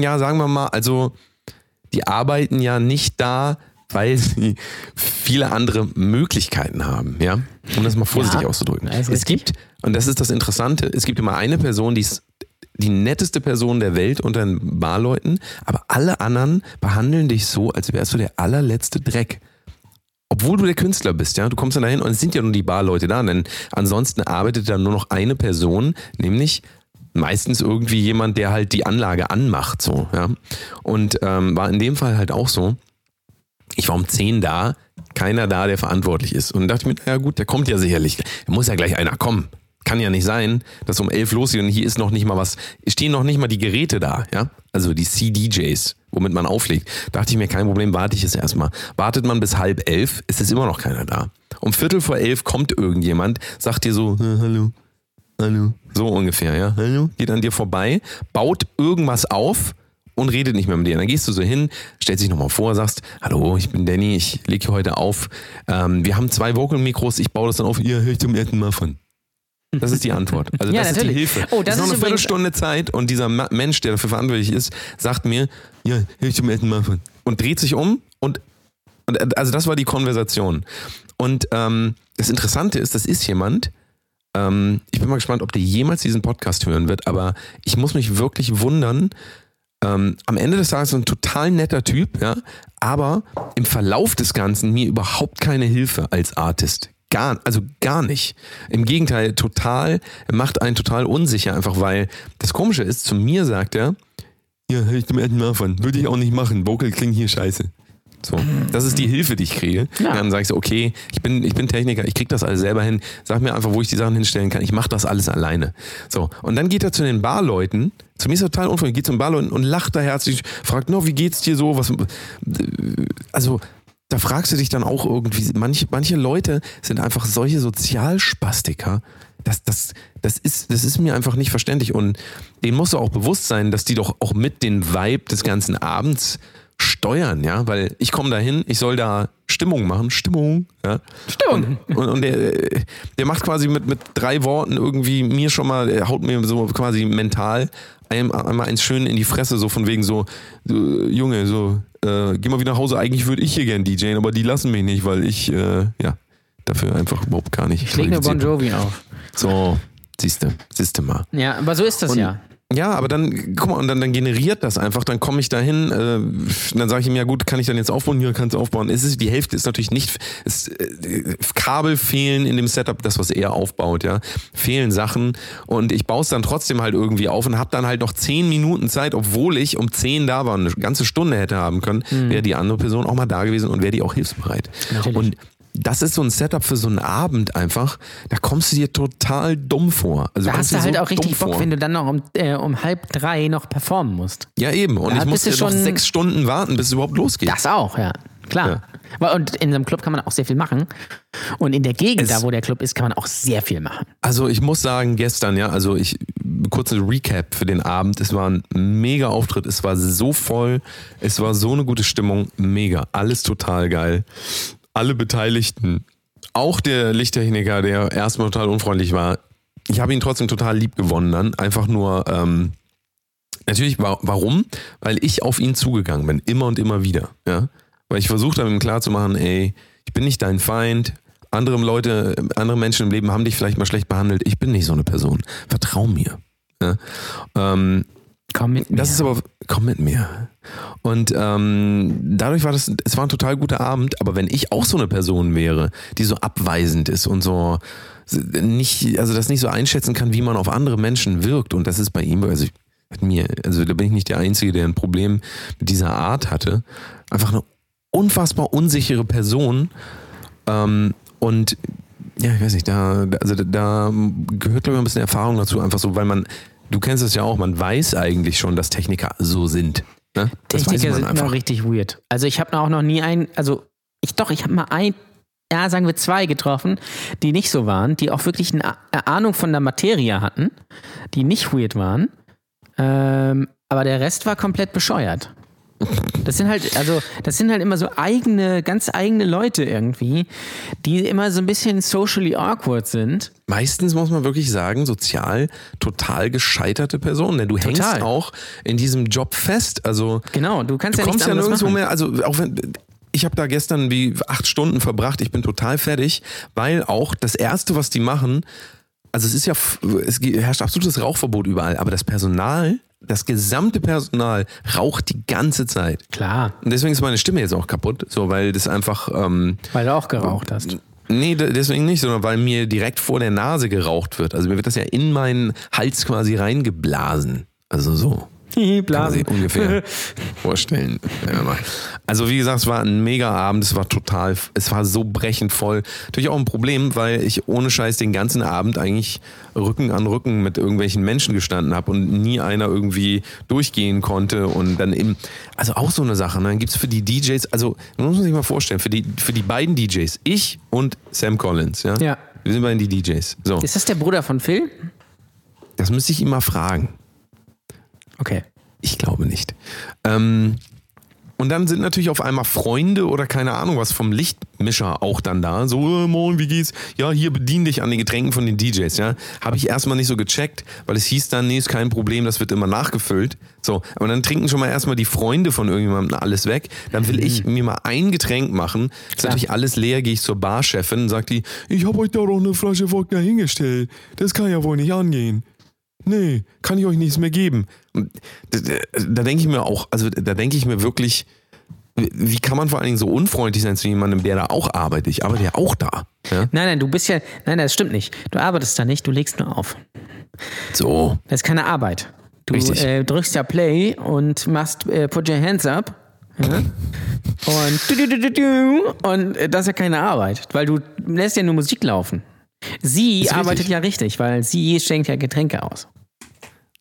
ja, sagen wir mal, also die arbeiten ja nicht da, weil sie viele andere Möglichkeiten haben, ja, um das mal vorsichtig Ja, auszudrücken. Es richtig. gibt, und das ist das Interessante, es gibt immer eine Person, die ist die netteste Person der Welt unter den Barleuten, aber alle anderen behandeln dich so, als wärst du der allerletzte Dreck obwohl du der Künstler bist, ja, du kommst dann dahin und es sind ja nur die Barleute da, denn ansonsten arbeitet da nur noch eine Person, nämlich meistens irgendwie jemand, der halt die Anlage anmacht, so, ja. Und ähm, war in dem Fall halt auch so. Ich war um 10 da, keiner da, der verantwortlich ist. Und dachte mir, ja gut, der kommt ja sicherlich. Da muss ja gleich einer kommen. Kann ja nicht sein, dass um 11 losgeht und hier ist noch nicht mal was, stehen noch nicht mal die Geräte da, ja. Also die CDJs, womit man auflegt. Dachte ich mir, kein Problem, warte ich es erstmal. Wartet man bis halb elf, ist es immer noch keiner da. Um Viertel vor elf kommt irgendjemand, sagt dir so, "Äh, hallo, hallo, so ungefähr, ja, hallo, geht an dir vorbei, baut irgendwas auf und redet nicht mehr mit dir. Dann gehst du so hin, stellst dich nochmal vor, sagst, hallo, ich bin Danny, ich lege hier heute auf. Ähm, wir haben zwei Vocal-Mikros, ich baue das dann auf, ihr höre ich zum ersten Mal von. Das ist die Antwort. Also Ja, das ist natürlich. die Hilfe. Oh, das ist noch ist eine Viertelstunde Zeit und dieser Mensch, der dafür verantwortlich ist, sagt mir, ja, höre ich zum ersten Mal von. Und dreht sich um und, und also das war die Konversation. Und ähm, das Interessante ist, das ist jemand, ähm, ich bin mal gespannt, ob der jemals diesen Podcast hören wird, aber ich muss mich wirklich wundern. Ähm, am Ende des Tages ein total netter Typ, ja, aber im Verlauf des Ganzen mir überhaupt keine Hilfe als Artist. Gar, also gar nicht. Im Gegenteil, total, macht einen total unsicher, einfach weil das Komische ist, zu mir sagt er, ja, hör ich zum ersten Mal von, würde ich auch nicht machen, Vocal klingt hier scheiße. So, das ist die Hilfe, die ich kriege. Ja. Dann sage ich so, okay, ich bin, ich bin Techniker, ich krieg das alles selber hin. Sag mir einfach, wo ich die Sachen hinstellen kann. Ich mache das alles alleine. So, und dann geht er zu den Barleuten. Zu mir ist er total unfreundlich. Geht zu den Barleuten und lacht da herzlich, fragt, no, wie geht's dir so? Was, also, da fragst du dich dann auch irgendwie, manche, manche Leute sind einfach solche Sozialspastiker. Das, das, das, ist, das ist mir einfach nicht verständlich. Und denen muss auch bewusst sein, dass die doch auch mit den Vibe des ganzen Abends steuern, ja, weil ich komme da hin, ich soll da Stimmung machen, Stimmung, ja. Stimmung. Und, und, und der, der macht quasi mit, mit drei Worten irgendwie mir schon mal, er haut mir so quasi mental ein, einmal eins schön in die Fresse, so von wegen so, Junge, so, äh, geh mal wieder nach Hause, eigentlich würde ich hier gern DJen, aber die lassen mich nicht, weil ich, äh, ja, dafür einfach überhaupt gar nicht. Ich leg nur Bon. Jovi auf. So, siehste, siehste mal. Ja, aber so ist das Und- ja. Ja, aber dann, guck mal, und dann, dann generiert das einfach, dann komme ich dahin, äh, dann sage ich ihm, ja gut, kann ich dann jetzt aufbauen? Hier kannst du aufbauen. Es ist, die Hälfte ist natürlich nicht, es, äh, Kabel fehlen in dem Setup, das, was er aufbaut, ja. Fehlen Sachen und ich baue es dann trotzdem halt irgendwie auf und habe dann halt noch zehn Minuten Zeit, obwohl ich um zehn da war und eine ganze Stunde hätte haben können, wäre die andere Person auch mal da gewesen und wäre die auch hilfsbereit. Natürlich. Und das ist so ein Setup für so einen Abend einfach, da kommst du dir total dumm vor. Also Da hast du halt so auch richtig Bock, vor. wenn du dann noch um, äh, um halb drei noch performen musst. Ja, eben. Und Da ich musste du noch schon- sechs Stunden warten, bis es überhaupt losgeht. Das auch, ja. Klar. Ja. Und in so einem Club kann man auch sehr viel machen. Und in der Gegend, Es- da wo der Club ist, kann man auch sehr viel machen. Also ich muss sagen, gestern, ja, also ich, kurze Recap für den Abend. Es war ein mega Auftritt, es war so voll, es war so eine gute Stimmung, mega, alles total geil. Alle Beteiligten, auch der Lichttechniker, der erstmal total unfreundlich war, ich habe ihn trotzdem total lieb gewonnen dann, einfach nur, ähm, natürlich, wa warum? Weil ich auf ihn zugegangen bin, immer und immer wieder, ja. Weil ich versucht habe, ihm klarzumachen, ey, ich bin nicht dein Feind, andere Leute, andere Menschen im Leben haben dich vielleicht mal schlecht behandelt. Ich bin nicht so eine Person. Vertrau mir. Ja? Ähm, Komm mit mir. das ist aber, komm mit mir. Und ähm, dadurch war das, es war ein total guter Abend, aber wenn ich auch so eine Person wäre, die so abweisend ist und so nicht, also das nicht so einschätzen kann, wie man auf andere Menschen wirkt, und das ist bei ihm, also mit mir, also da bin ich nicht der Einzige, der ein Problem mit dieser Art hatte. Einfach eine unfassbar unsichere Person. Ähm, und ja, ich weiß nicht, da, da- also da, da gehört, glaube ich, ein bisschen Erfahrung dazu, einfach so, weil man, du kennst es ja auch, man weiß eigentlich schon, dass Techniker so sind. Ne? Techniker sind einfach. immer richtig weird. Also ich habe auch noch nie einen, also ich doch, ich habe mal ein, ja, sagen wir zwei getroffen, die nicht so waren, die auch wirklich eine Ahnung von der Materie hatten, die nicht weird waren. Ähm, aber der Rest war komplett bescheuert. Das sind halt, also, das sind halt immer so eigene, ganz eigene Leute irgendwie, die immer so ein bisschen socially awkward sind. Meistens muss man wirklich sagen, sozial total gescheiterte Personen, denn du hängst Total. auch in diesem Job fest. Also Genau, du kannst du ja kommst ja nirgendwo machen. mehr, also auch wenn ich habe da gestern wie acht Stunden verbracht, ich bin total fertig, weil auch das erste, was die machen, also es ist ja, es herrscht absolutes Rauchverbot überall, aber das Personal, das gesamte Personal raucht die ganze Zeit. Klar, Und deswegen ist meine Stimme jetzt auch kaputt, so weil das einfach ähm, weil du auch geraucht hast. Nee, de- deswegen nicht, sondern weil mir direkt vor der Nase geraucht wird. Also mir wird das ja in meinen Hals quasi reingeblasen. Also so. Kann man Blasen. sich ungefähr vorstellen. Also wie gesagt, es war ein mega Abend, es war total, es war so brechend voll. Natürlich auch ein Problem, weil ich ohne Scheiß den ganzen Abend eigentlich Rücken an Rücken mit irgendwelchen Menschen gestanden habe und nie einer irgendwie durchgehen konnte und dann eben, also auch so eine Sache, ne? dann gibt's für die DJs, also man muss sich mal vorstellen, für die, für die beiden DJs, ich und Sam Collins, ja, Ja. wir sind beiden die DJs. So, Ist das der Bruder von Phil? das müsste ich ihn mal fragen. Okay. Ich glaube nicht. Ähm, und dann sind natürlich auf einmal Freunde oder keine Ahnung was vom Lichtmischer auch dann da. So, äh, moin, wie geht's? Ja, hier bedien dich an den Getränken von den DJs, ja. Habe ich erstmal nicht so gecheckt, weil es hieß dann, nee, ist kein Problem, das wird immer nachgefüllt. So, aber dann trinken schon mal erstmal die Freunde von irgendjemandem alles weg. Dann will ich mir mal ein Getränk machen. Ist natürlich alles leer, gehe ich zur Barchefin und sagt die, ich habe euch da doch eine Flasche Wodka hingestellt. Das kann ja wohl nicht angehen. Nee, kann ich euch nichts mehr geben. Da, da, denke ich mir auch, also da denke ich mir wirklich, wie kann man vor allen Dingen so unfreundlich sein zu jemandem, der da auch arbeitet? Ich arbeite ja auch da. Ja? Nein, nein, du bist ja. Nein, das stimmt nicht. Du arbeitest da nicht, du legst nur auf. So. Das ist keine Arbeit. Du äh, drückst ja Play und machst äh, Put your hands up. Ja? Und, du, du, du, du, du, und äh, das ist ja keine Arbeit, weil du lässt ja nur Musik laufen. Sie Ist arbeitet richtig. ja richtig, weil sie schenkt ja Getränke aus.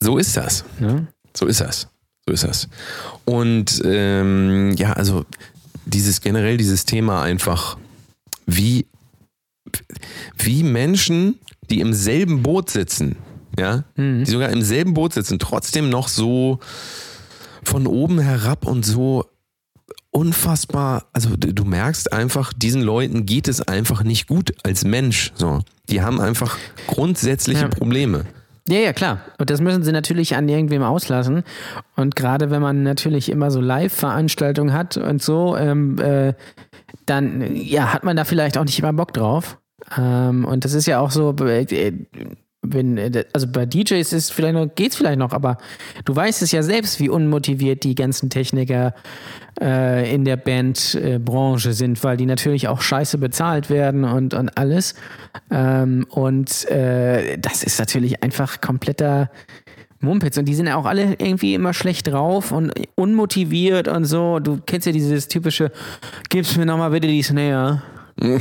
So ist das. Ne? So ist das. So ist das. Und ähm, ja, also dieses generell dieses Thema einfach, wie, wie Menschen, die im selben Boot sitzen, ja, die sogar im selben Boot sitzen, trotzdem noch so von oben herab und so unfassbar, also du du merkst einfach, diesen Leuten geht es einfach nicht gut als Mensch. So, die haben einfach grundsätzliche Ja. Probleme. Ja, ja, klar. Und das müssen sie natürlich an irgendwem auslassen. Und gerade wenn man natürlich immer so Live-Veranstaltungen hat und so, ähm, äh, dann ja, hat man da vielleicht auch nicht immer Bock drauf. Ähm, und das ist ja auch so, äh, wenn, äh, also bei DJs ist vielleicht noch, geht's vielleicht noch, aber du weißt es ja selbst, wie unmotiviert die ganzen Techniker äh, in der Bandbranche sind, weil die natürlich auch scheiße bezahlt werden und, und alles. Ähm, und äh, das ist natürlich einfach kompletter Mumpitz. Und die sind ja auch alle irgendwie immer schlecht drauf und unmotiviert und so. Du kennst ja dieses typische, gib's mir nochmal bitte die Snare.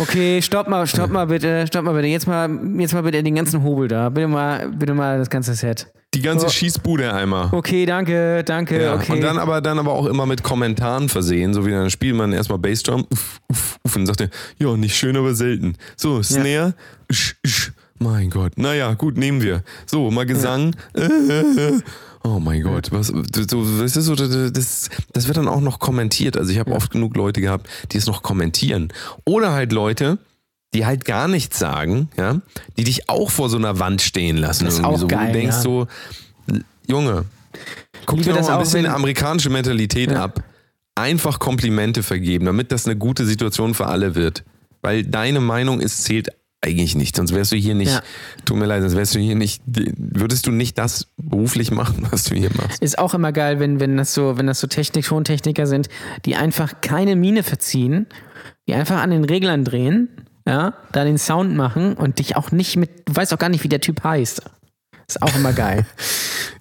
Okay, stopp mal, stopp mal bitte, stopp mal bitte. Jetzt mal, jetzt mal bitte den ganzen Hobel da. Bitte mal, bitte mal das ganze Set. Die ganze Oh. Schießbude einmal. Okay, danke, danke, Ja, okay. Und dann aber, dann aber auch immer mit Kommentaren versehen, so wie dann spielt man erstmal Bassdrum uff, uff, uff, und sagt er, ja, nicht schön, aber selten. So, Snare, sch, sch, mein Gott, naja, gut, nehmen wir. So, mal Gesang, äh, äh, äh. Oh mein Gott, was, so, das, ist so, das, das wird dann auch noch kommentiert. Also ich habe oft genug Leute gehabt, die es noch kommentieren. Oder halt Leute, die halt gar nichts sagen, ja, die dich auch vor so einer Wand stehen lassen. Das ist irgendwie auch so, geil, du denkst ja. so, Junge, guck dir das mal ein auch, bisschen amerikanische Mentalität Ja. ab. Einfach Komplimente vergeben, damit das eine gute Situation für alle wird. Weil deine Meinung ist, zählt eigentlich nicht. Sonst wärst du hier nicht, Ja. tut mir leid, sonst wärst du hier nicht, würdest du nicht das beruflich machen, was du hier machst. Ist auch immer geil, wenn, wenn das so, wenn das so Technik, Tontechniker sind, die einfach keine Miene verziehen, die einfach an den Reglern drehen, ja, da den Sound machen und dich auch nicht mit, du weißt auch gar nicht, wie der Typ heißt. Ist auch immer geil.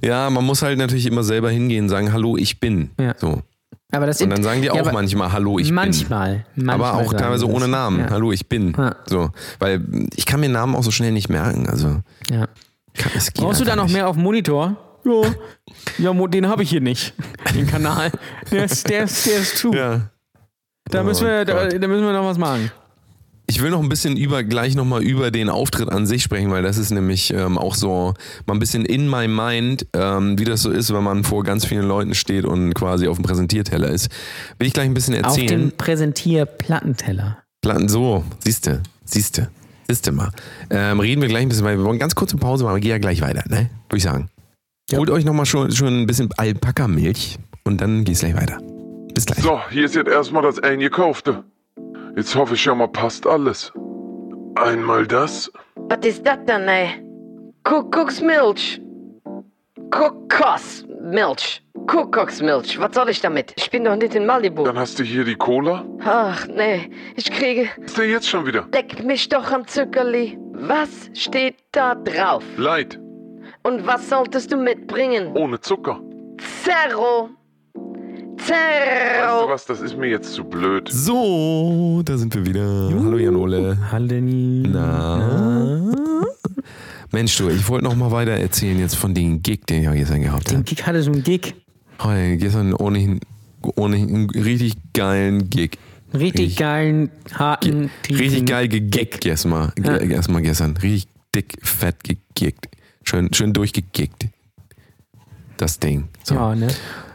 Ja, man muss halt natürlich immer selber hingehen und sagen, hallo, ich bin. Ja. So. Aber das Und dann sagen die ja, auch aber manchmal, hallo, ich bin. manchmal, manchmal. Aber auch teilweise ohne Namen. Ja. Hallo, ich bin. Ja. So. Weil ich kann mir Namen auch so schnell nicht merken. Also, Ja. kann, es geht Brauchst du da noch nicht. mehr auf dem Monitor? Ja. Ja, den habe ich hier nicht. Den Kanal. Der ist, der ist, der ist zu. Ja. Da, müssen wir, Oh da, Gott. da müssen wir noch was machen. Ich will noch ein bisschen über, gleich nochmal über den Auftritt an sich sprechen, weil das ist nämlich ähm, auch so mal ein bisschen in my mind, ähm, wie das so ist, wenn man vor ganz vielen Leuten steht und quasi auf dem Präsentierteller ist. Will ich gleich ein bisschen Auf erzählen. dem Präsentierplattenteller. Platten, so, siehste, siehste, siehste mal. Ähm, reden wir gleich ein bisschen, weil wir wollen ganz kurze Pause machen, wir gehen ja gleich weiter, ne? Würde ich sagen. Holt euch nochmal schon, schon ein bisschen Alpaka-Milch und dann geht's gleich weiter. Bis gleich. So, hier ist jetzt erstmal das Eingekaufte. Jetzt hoffe ich ja mal, passt alles. Einmal das. Was ist das denn, ey? Kuckucksmilch. Kokosmilch. Kuckucksmilch. Was soll ich damit? Ich bin doch nicht in Malibu. Dann hast du hier die Cola. Ach, nee. Ich kriege... Was ist denn jetzt schon wieder? Leck mich doch am Zuckerli. Was steht da drauf? Light. Und was solltest du mitbringen? Ohne Zucker. Zerro. Weißt du was, das ist mir jetzt zu blöd. So, da sind wir wieder. Hallo Janole. Hallo Danny. Na? Mensch, du, ich wollte noch mal weiter erzählen jetzt von dem Gig, den ich gestern gehabt Den habe. Gig hatte so einen Gig. Heute gestern ohnehin, ohnehin einen richtig geilen Gig. Richtig geilen, harten, Richtig geil gegiggt erstmal. Ja. Erstmal gestern. Richtig dick, fett gegiggt. Schön, schön durchgegiggt. Das Ding. So. Ja, ne?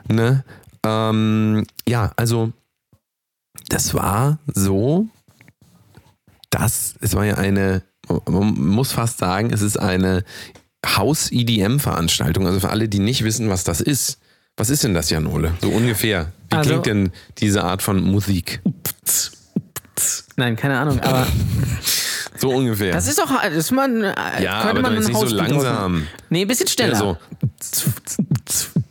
Ne? Ähm, ja, also das war so, dass es war ja eine, man muss fast sagen, es ist eine Haus-EDM-Veranstaltung. Also für alle, die nicht wissen, was das ist. Was ist denn das, Janole? So ungefähr. Wie Also- klingt denn diese Art von Musik? Nein, keine Ahnung, aber So ungefähr. das ist doch, das ist man, ja, könnte aber man jetzt ein nicht so draus machen. langsam. Nee, ein bisschen schneller. Ja, so.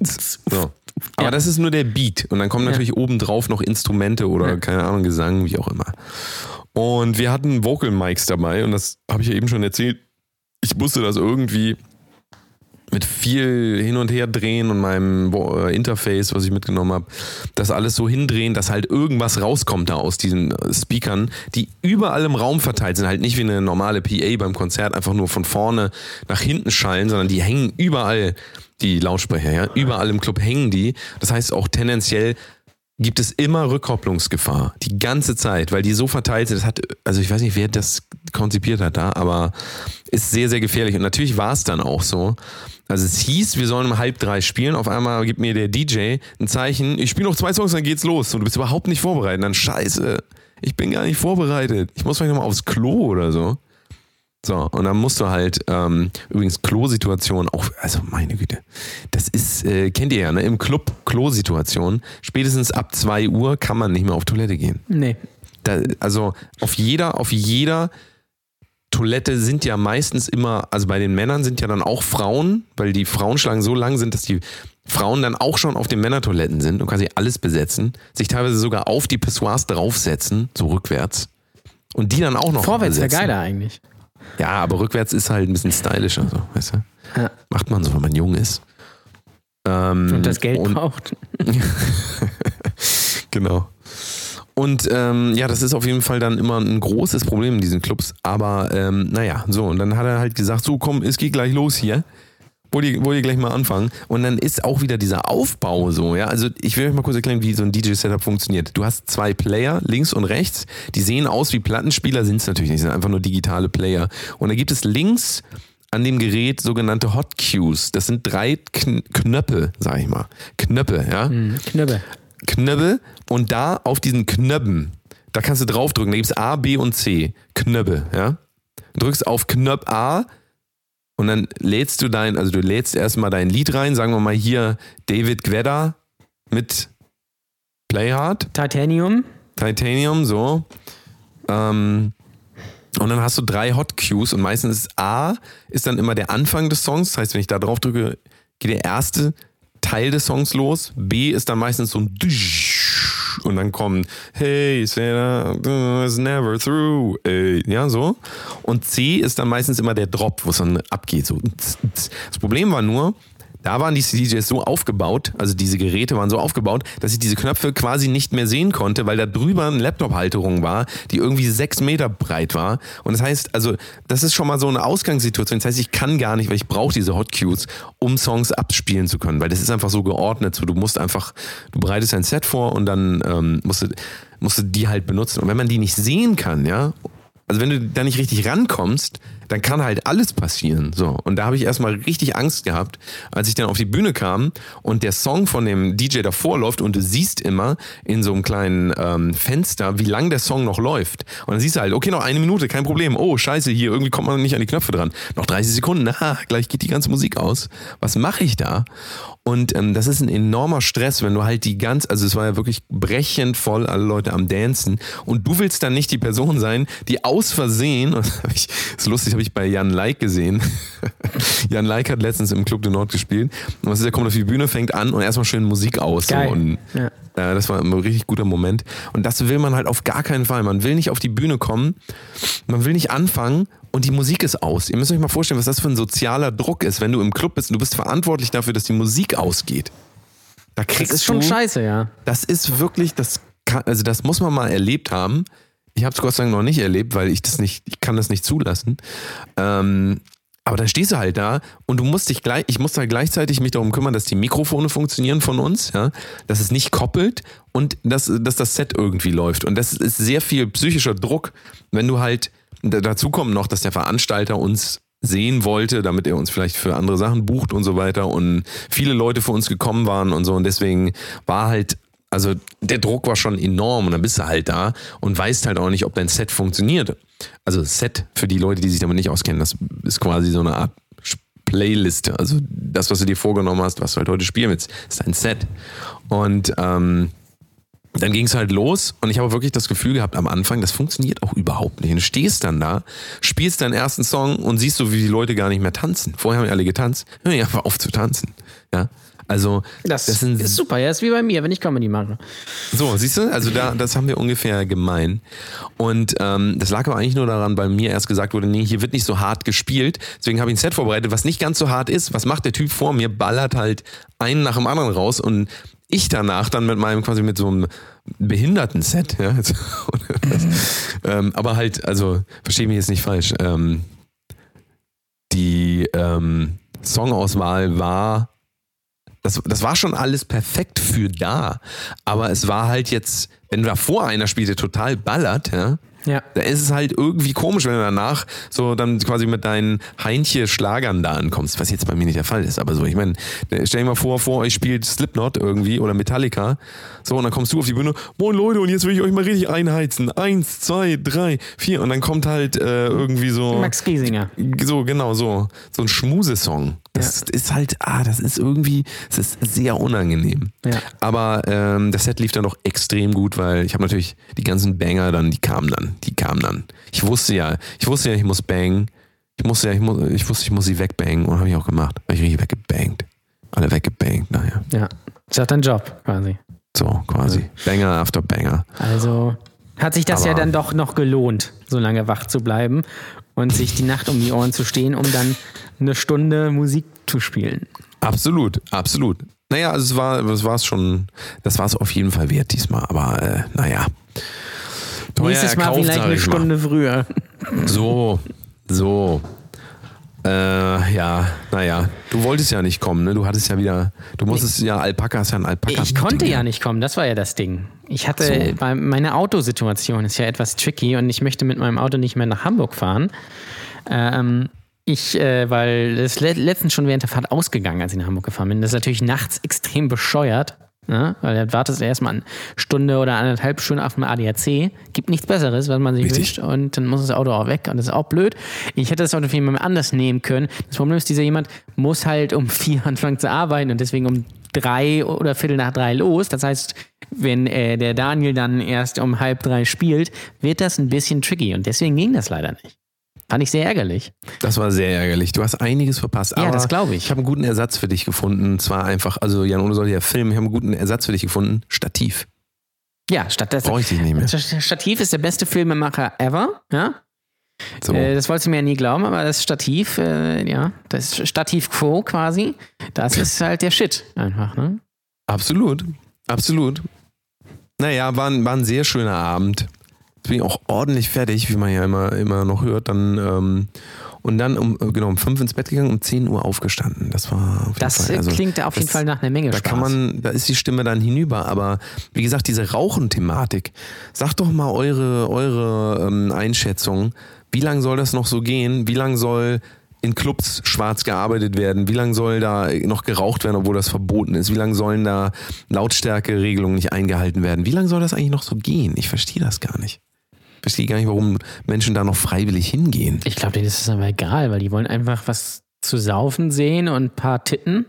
So. Aber Ja. das ist nur der Beat. Und dann kommen natürlich obendrauf noch Instrumente oder Ja. keine Ahnung, Gesang, wie auch immer. Und wir hatten Vocal Mics dabei und das habe ich ja eben schon erzählt. Ich musste das irgendwie mit viel hin und her drehen und meinem äh, Interface, was ich mitgenommen habe, das alles so hindrehen, dass halt irgendwas rauskommt da aus diesen äh, Speakern, die überall im Raum verteilt sind, halt nicht wie eine normale PA beim Konzert einfach nur von vorne nach hinten schallen, sondern die hängen überall, die Lautsprecher, ja, überall im Club hängen die. Das heißt auch tendenziell gibt es immer Rückkopplungsgefahr. Die ganze Zeit, weil die so verteilt sind. Das hat, also ich weiß nicht, wer das konzipiert hat da, aber ist sehr, sehr gefährlich. Und natürlich war es dann auch so. Also es hieß, wir sollen um halb drei spielen. Auf einmal gibt mir der DJ ein Zeichen, ich spiele noch zwei Songs, dann geht's los. Und du bist überhaupt nicht vorbereitet. Und dann scheiße, ich bin gar nicht vorbereitet. Ich muss vielleicht nochmal aufs Klo oder so. So, und dann musst du halt, ähm, übrigens Klo-Situation auch, also meine Güte, das ist, äh, kennt ihr ja, ne? Im Club Klo-Situation, spätestens ab 2 Uhr kann man nicht mehr auf Toilette gehen. Nee. Da, also auf jeder, auf jeder Toilette sind ja meistens immer, also bei den Männern sind ja dann auch Frauen, weil die Frauenschlangen so lang sind, dass die Frauen dann auch schon auf den Männertoiletten sind und quasi alles besetzen, sich teilweise sogar auf die Pissoirs draufsetzen, so rückwärts. Und die dann auch noch Vorwärts wäre geiler eigentlich. Ja, aber rückwärts ist halt ein bisschen stylischer, so, weißt du? Ja. Macht man so, wenn man jung ist. Ähm, Und das Geld und- braucht. Genau. Und ähm, ja, das ist auf jeden Fall dann immer ein großes Problem in diesen Clubs. Aber ähm, naja, so, und dann hat er halt gesagt, so komm, es geht gleich los hier. Wollt ihr, wollt ihr gleich mal anfangen? Und dann ist auch wieder dieser Aufbau so, ja. Also ich will euch mal kurz erklären, wie so ein DJ-Setup funktioniert. Du hast zwei Player, links und rechts, die sehen aus wie Plattenspieler, sind es natürlich nicht, sind einfach nur digitale Player. Und da gibt es links an dem Gerät sogenannte Hot Cues. Das sind drei Kn Knöpfe, sag ich mal. Knöpfe, ja. Hm, Knöbel. Knöpfe und da auf diesen Knöpfen, da kannst du draufdrücken. Da gibt es A, B und C. Knöpfe, ja. Du drückst auf Knöpf A und dann lädst du dein, also du lädst erstmal dein Lied rein, sagen wir mal hier David Guetta mit Playhard, Titanium. Titanium, so. Ähm, und dann hast du drei Hot Cues und meistens ist A ist dann immer der Anfang des Songs. Das heißt, wenn ich da drauf drücke, geht der erste Teil des Songs los. B ist dann meistens so ein Düsch und dann kommt Hey, Sarah, it's never through. Ey. Ja, so. Und C ist dann meistens immer der Drop, wo es dann abgeht. So. Das Problem war nur, da waren die DJs so aufgebaut, also diese Geräte waren so aufgebaut, dass ich diese Knöpfe quasi nicht mehr sehen konnte, weil da drüber eine Laptop-Halterung war, die irgendwie sechs Meter breit war. Und das heißt, also das ist schon mal so eine Ausgangssituation. Das heißt, ich kann gar nicht, weil ich brauche diese Hotcues, um Songs abspielen zu können, weil das ist einfach so geordnet. So, du musst einfach, du bereitest ein Set vor und dann ähm, musst, du, musst du die halt benutzen. Und wenn man die nicht sehen kann, ja, also wenn du da nicht richtig rankommst, dann kann halt alles passieren. So. Und da habe ich erstmal richtig Angst gehabt, als ich dann auf die Bühne kam und der Song von dem DJ davor läuft und du siehst immer in so einem kleinen ähm, Fenster, wie lang der Song noch läuft. Und dann siehst du halt, okay, noch eine Minute, kein Problem. Oh, scheiße, hier, irgendwie kommt man nicht an die Knöpfe dran. Noch 30 Sekunden, na, gleich geht die ganze Musik aus. Was mache ich da? Und ähm, das ist ein enormer Stress, wenn du halt die ganz, also es war ja wirklich brechend voll, alle Leute am Dancen. Und du willst dann nicht die Person sein, die aus Versehen, das ist lustig, habe ich bei Jan Like gesehen. Jan Like hat letztens im Club de Nord gespielt. Und was ist, er kommt auf die Bühne, fängt an und erstmal schön Musik aus. So, Geil. und Ja. ja, das war ein richtig guter Moment. Und das will man halt auf gar keinen Fall. Man will nicht auf die Bühne kommen, man will nicht anfangen und die Musik ist aus. Ihr müsst euch mal vorstellen, was das für ein sozialer Druck ist, wenn du im Club bist und du bist verantwortlich dafür, dass die Musik ausgeht. Da Das kriegst ist schon du, scheiße, ja. Das ist wirklich, das kann, also das muss man mal erlebt haben. Ich habe es Gott sei Dank noch nicht erlebt, weil ich das nicht, ich kann das nicht zulassen. Ähm, aber dann stehst du halt da und du musst dich gleich, ich muss da gleichzeitig mich darum kümmern, dass die Mikrofone funktionieren von uns, ja, dass es nicht koppelt und dass, dass das Set irgendwie läuft. Und das ist sehr viel psychischer Druck, wenn du halt, da- dazu kommt noch, dass der Veranstalter uns sehen wollte, damit er uns vielleicht für andere Sachen bucht und so weiter und viele Leute für uns gekommen waren und so und deswegen war halt also der Druck war schon enorm und dann bist du halt da und weißt halt auch nicht, ob dein Set funktioniert. Also Set für die Leute, die sich damit nicht auskennen, das ist quasi so eine Art Playliste. Also das, was du dir vorgenommen hast, was du halt heute spielen willst, ist ein Set. Und ähm, dann ging es halt los und ich habe wirklich das Gefühl gehabt am Anfang, das funktioniert auch überhaupt nicht. Du stehst dann da, spielst deinen ersten Song und siehst so, wie die Leute gar nicht mehr tanzen. Vorher haben die alle getanzt, hör einfach auf zu tanzen. Ja. Also Das, das sind ist super, ja, ist wie bei mir, wenn ich Comedy mache. so, siehst du, also da, das haben wir ungefähr gemein. Und ähm, das lag aber eigentlich nur daran, weil mir erst gesagt wurde, nee, hier wird nicht so hart gespielt. Deswegen habe ich ein Set vorbereitet, was nicht ganz so hart ist. Was macht der Typ vor mir? Ballert halt einen nach dem anderen raus und ich danach dann mit meinem quasi mit so einem Behinderten-Set. Ja? ähm, aber halt, also verstehe mich jetzt nicht falsch. Ähm, die ähm, Songauswahl war das, das war schon alles perfekt für da. Aber es war halt jetzt, wenn davor einer spielte, total ballert, ja, Ja. da ist es halt irgendwie komisch, wenn du danach so dann quasi mit deinen Heinche-Schlagern da ankommst, was jetzt bei mir nicht der Fall ist. Aber so, ich meine, stell dir mal vor, vor euch spielt Slipknot irgendwie oder Metallica. So, und dann kommst du auf die Bühne, moin Leute, und jetzt will ich euch mal richtig einheizen. Eins, zwei, drei, vier. Und dann kommt halt äh, irgendwie so. Max Giesinger. So, genau, so. So ein Schmusesong. Das ist halt, ah, das ist irgendwie, das ist sehr unangenehm. Ja. Aber ähm, das Set lief dann noch extrem gut, weil ich habe natürlich die ganzen Banger dann, die kamen dann, die kamen dann. Ich wusste ja, ich wusste ja, ich muss bangen. Ich musste ja, ich, mu ich wusste, ich muss sie wegbangen und habe ich auch gemacht. Habe ich richtig weggebangt. Alle weggebangt, naja. Ja. Ist auch dein Job, quasi. So, quasi. Banger after Banger. Also hat sich das Aber- ja dann doch noch gelohnt, so lange wach zu bleiben und sich die Nacht um die Ohren zu stehen, um dann eine Stunde Musik zu spielen. Absolut, absolut. Naja, also es war, es war es schon, das war es auf jeden Fall wert diesmal, aber äh, naja. Nächstes Mal erkauft, vielleicht eine ich mal. Stunde früher. So, so. Äh, ja, naja. Du wolltest ja nicht kommen, ne? Du hattest ja wieder, du musstest ja Alpaka, hast ja ein Alpaka. Ich konnte ja nicht kommen, das war ja das Ding. Ich hatte, So. meine Autosituation ist ja etwas tricky und ich möchte mit meinem Auto nicht mehr nach Hamburg fahren. Ähm, ich, äh, weil le letztens schon während der Fahrt ausgegangen, als ich nach Hamburg gefahren bin. Das ist natürlich nachts extrem bescheuert. Ne? Weil dann wartest du erstmal eine Stunde oder anderthalb Stunden auf dem ADAC. Gibt nichts Besseres, was man sich Richtig. wünscht. Und dann muss das Auto auch weg. Und das ist auch blöd. Ich hätte das Auto für jemanden anders nehmen können. Das Problem ist, dieser jemand muss halt um vier anfangen zu arbeiten und deswegen um drei oder Viertel nach drei los. Das heißt, wenn äh, der Daniel dann erst um halb drei spielt, wird das ein bisschen tricky. Und deswegen ging das leider nicht. Fand ich sehr ärgerlich. Das war sehr ärgerlich. Du hast einiges verpasst. Ja, das glaub ich. Ich habe einen guten Ersatz für dich gefunden. Und zwar einfach, also Jan Ole sollte ja filmen. Ich habe einen guten Ersatz für dich gefunden. Stativ. Ja, statt das. Bräuchte ich nicht mehr. Stativ ist der beste Filmemacher ever. Ja? So. Äh, das wolltest du mir ja nie glauben, aber das Stativ, äh, ja, das Stativ Quo quasi, das ist halt der Shit einfach, ne? Absolut. Absolut. Naja, war ein, war ein sehr schöner Abend. Jetzt bin ich auch ordentlich fertig, wie man ja immer, immer noch hört. Dann, ähm, und dann um, äh, genau, um fünf ins Bett gegangen, um 10 Uhr aufgestanden. Das war auf jeden Das Fall. also, klingt auf jeden das- Fall nach einer Menge Da Spaß. kann man, da ist die Stimme dann hinüber. Aber wie gesagt, diese Rauchenthematik. Sagt doch mal eure, eure ähm, Einschätzung. Wie lange soll das noch so gehen? Wie lange soll in Clubs schwarz gearbeitet werden? Wie lange soll da noch geraucht werden, obwohl das verboten ist? Wie lange sollen da Lautstärkeregelungen nicht eingehalten werden? Wie lange soll das eigentlich noch so gehen? Ich verstehe das gar nicht. Verstehe gar nicht, warum Menschen da noch freiwillig hingehen. ich glaube, denen ist es aber egal, weil die wollen einfach was zu saufen sehen und ein paar Titten.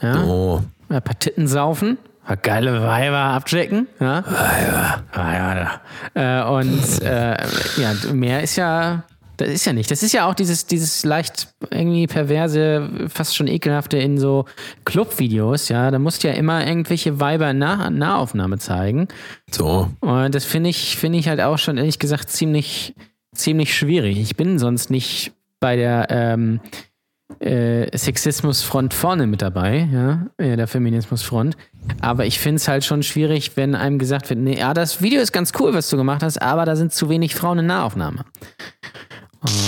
Ja, Oh, ein paar Titten saufen. Geile Weiber abchecken. Ja? Weiber. Weiber. Äh, und äh, ja, mehr ist ja. Das ist ja nicht. Das ist ja auch dieses, dieses leicht irgendwie perverse, fast schon ekelhafte in so Clubvideos, ja. Da musst du ja immer irgendwelche Weiber in Nah Nahaufnahme zeigen. so. Und das finde ich, finde ich halt auch schon ehrlich gesagt ziemlich, ziemlich schwierig. Ich bin sonst nicht bei der ähm, äh, Sexismusfront vorne mit dabei, ja, äh, der Feminismusfront. Aber ich finde es halt schon schwierig, wenn einem gesagt wird, nee, ja, das Video ist ganz cool, was du gemacht hast, aber da sind zu wenig Frauen in Nahaufnahme.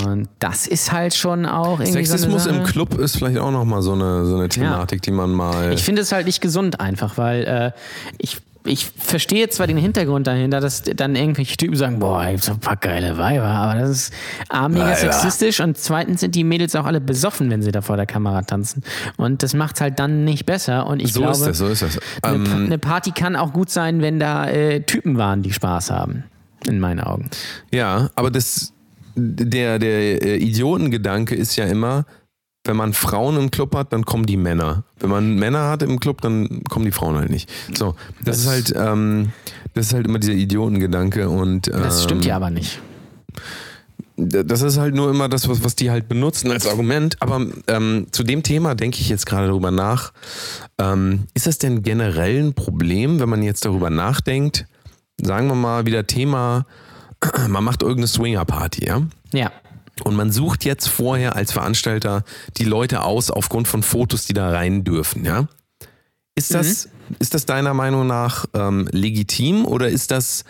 Und das ist halt schon auch irgendwie Sexismus so im. Club ist vielleicht auch nochmal so eine, so eine Thematik, die man mal. Ich finde es halt nicht gesund einfach, weil äh, ich, ich verstehe zwar den Hintergrund dahinter, dass dann irgendwelche Typen sagen, boah, ey, so ein paar geile Weiber, aber das ist A, mega Weiber. sexistisch und zweitens sind die Mädels auch alle besoffen, wenn sie da vor der Kamera tanzen. Und das macht es halt dann nicht besser. Und ich so glaube, ist das, so ist das. eine, Ähm, eine Party kann auch gut sein, wenn da äh, Typen waren, die Spaß haben. In meinen Augen. ja, aber das, der, der äh, Idiotengedanke ist ja immer, wenn man Frauen im Club hat, dann kommen die Männer. Wenn man Männer hat im Club, dann kommen die Frauen halt nicht. So, das, ist halt, ähm, das ist halt immer dieser Idiotengedanke und ähm, Das stimmt ja aber nicht. das ist halt nur immer das, was, was die halt benutzen als Argument. Aber ähm, zu dem Thema denke ich jetzt gerade darüber nach. Ähm, ist das denn generell ein Problem, wenn man jetzt darüber nachdenkt? Sagen wir mal wieder Thema, man macht irgendeine Swinger-Party, ja? Ja. Und man sucht jetzt vorher als Veranstalter die Leute aus aufgrund von Fotos, die da rein dürfen, ja? Ist das, ist das deiner Meinung nach ähm, legitim oder ist das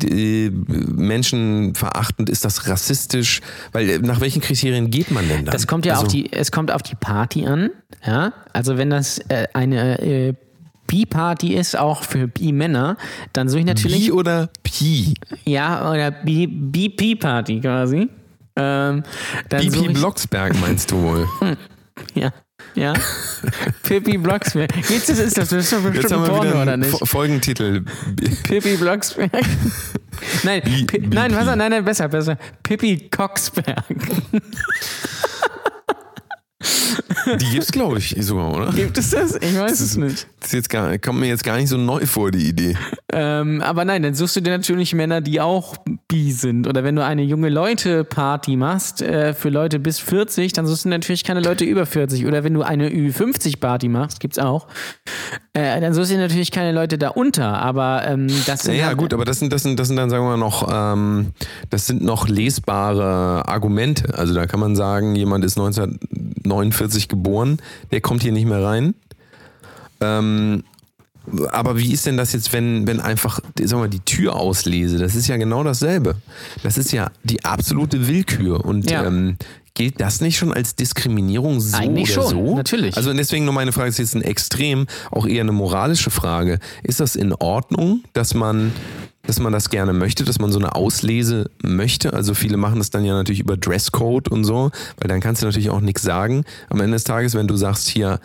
äh, menschenverachtend, ist das rassistisch? Weil äh, nach welchen Kriterien geht man denn da? Das kommt ja auf die, es kommt auf die Party an. Ja, also wenn das äh, eine äh, Bi-Party ist, auch für Bi-Männer, dann suche ich natürlich Bi oder Pi? ja oder Bi- BP-Party quasi. Ähm, ich, Blocksberg meinst du wohl? ja, ja. Pippi Blocksberg. Jetzt ist, ist das bestimmt Jetzt haben wir Porno, oder nicht? Fo- Folgentitel. Pippi Blocksberg. nein, Bi- BP. nein, was, nein, nein, besser, besser. Pippi Coxberg. Die gibt's, glaube ich, sogar, oder? Gibt es das? Ich weiß es nicht. Das ist jetzt gar, kommt mir jetzt gar nicht so neu vor, die Idee. Ähm, aber nein, dann suchst du dir natürlich Männer, die auch bi sind. Oder wenn du eine junge Leute-Party machst äh, für Leute bis 40, dann suchst du natürlich keine Leute über 40. Oder wenn du eine Ü50-Party machst, gibt's auch, äh, dann suchst du natürlich keine Leute da unter. Aber ähm, das sind Ja, halt- gut, aber das sind, das sind, das sind dann, sagen wir mal, noch, ähm, das sind noch lesbare Argumente. Also da kann man sagen, jemand ist 1949 geboren, der kommt hier nicht mehr rein. Ähm, aber wie ist denn das jetzt, wenn, wenn einfach, sag mal, die Tür auslese? Das ist ja genau dasselbe. Das ist ja die absolute Willkür. Und Ja. ähm, gilt das nicht schon als Diskriminierung so Eigentlich oder schon, so? natürlich. Also deswegen nur meine Frage ist jetzt ein Extrem, auch eher eine moralische Frage. Ist das in Ordnung, dass man dass man das gerne möchte, dass man so eine Auslese möchte. Also viele machen das dann ja natürlich über Dresscode und so, weil dann kannst du natürlich auch nichts sagen. Am Ende des Tages, wenn du sagst hier,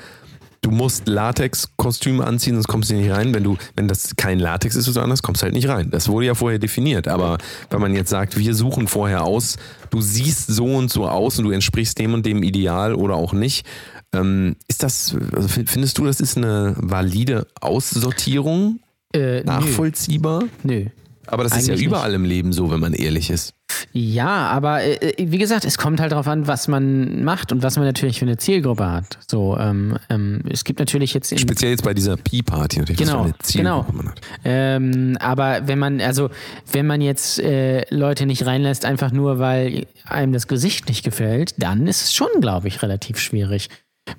du musst Latex-Kostüm anziehen, sonst kommst du nicht rein. Wenn du, wenn das kein Latex ist oder so anders, kommst du halt nicht rein. Das wurde ja vorher definiert. Aber wenn man jetzt sagt, wir suchen vorher aus, du siehst so und so aus und du entsprichst dem und dem Ideal oder auch nicht, ähm, ist das, also findest du, das ist eine valide Aussortierung? Äh, Nachvollziehbar? Nö. nö. Aber das ist ja Eigentlich überall im Leben so, wenn man ehrlich ist. Ja, aber äh, wie gesagt, es kommt halt darauf an, was man macht und was man natürlich für eine Zielgruppe hat. So, ähm, ähm, es gibt natürlich jetzt Speziell jetzt bei dieser Pi-Party natürlich, Genau, was für eine Zielgruppe genau. man hat. Ähm, aber wenn man, also wenn man jetzt äh, Leute nicht reinlässt, einfach nur weil einem das Gesicht nicht gefällt, dann ist es schon, glaube ich, relativ schwierig.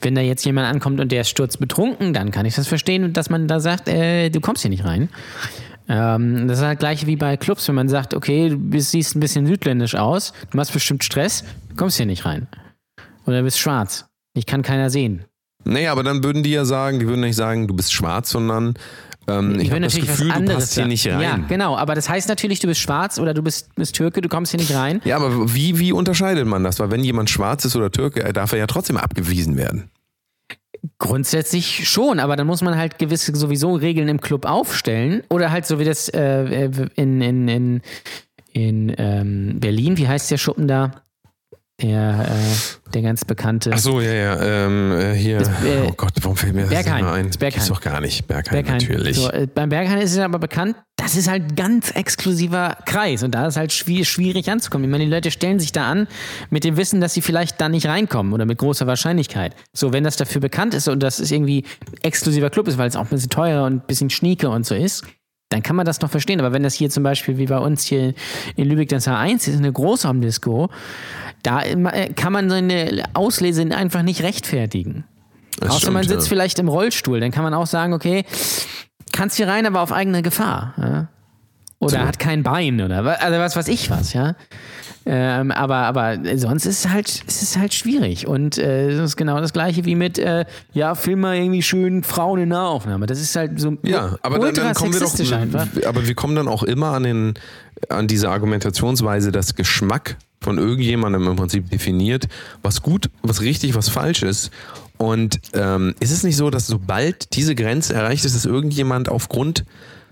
Wenn da jetzt jemand ankommt und der ist sturzbetrunken, dann kann ich das verstehen, dass man da sagt, äh, du kommst hier nicht rein. Ähm, das ist halt gleich wie bei Clubs, wenn man sagt, okay, du siehst ein bisschen südländisch aus, du machst bestimmt Stress, du kommst hier nicht rein. Oder du bist schwarz. Ich kann keiner sehen. Naja, aber dann würden die ja sagen, die würden nicht sagen, du bist schwarz, sondern ähm, ich will habe das natürlich Gefühl, du passt hier sagen. nicht rein. Ja, genau. Aber das heißt natürlich, du bist schwarz oder du bist, bist Türke, du kommst hier nicht rein. Ja, aber wie, wie unterscheidet man das? Weil wenn jemand schwarz ist oder Türke, darf er ja trotzdem abgewiesen werden. Grundsätzlich schon, aber dann muss man halt gewisse sowieso Regeln im Club aufstellen. Oder halt so wie das äh, in, in, in, in ähm, Berlin, wie heißt der Schuppen da? Der, äh, der ganz bekannte. Ach so, ja, ja. Ähm, äh, hier. äh, oh Gott, warum fällt mir das Berghain. mehr ein? Das Berghain. Gibt's doch gar nicht. Berghain, Berghain. natürlich. So, äh, beim Berghain ist es aber bekannt, das ist halt ganz exklusiver Kreis und da ist halt schwi- schwierig anzukommen. Ich meine, die Leute stellen sich da an mit dem Wissen, dass sie vielleicht da nicht reinkommen oder mit großer Wahrscheinlichkeit. So, wenn das dafür bekannt ist und das ist irgendwie exklusiver Club ist, weil es auch ein bisschen teuer und ein bisschen schnieke und so ist, dann kann man das noch verstehen. Aber wenn das hier zum Beispiel wie bei uns hier in Lübeck das H1 ist, eine Großraumdisco, da äh, kann man seine Auslese einfach nicht rechtfertigen. Das Außer man stimmt, sitzt ja. vielleicht im Rollstuhl, dann kann man auch sagen, okay, kannst hier rein, aber auf eigene Gefahr. Ja? Oder So. hat kein Bein oder also was weiß ich was, ja. Ähm, aber, aber sonst ist es halt, ist es halt schwierig. Und äh, das ist genau das gleiche wie mit, äh, ja, film mal irgendwie schön Frauen in Nahaufnahme. Das ist halt so Ja, aber dann, dann kommen wir doch, einfach. aber wir kommen dann auch immer an den, an diese Argumentationsweise, dass Geschmack von irgendjemandem im Prinzip definiert, was gut, was richtig, was falsch ist. Und ähm, ist es nicht so, dass sobald diese Grenze erreicht ist, dass irgendjemand aufgrund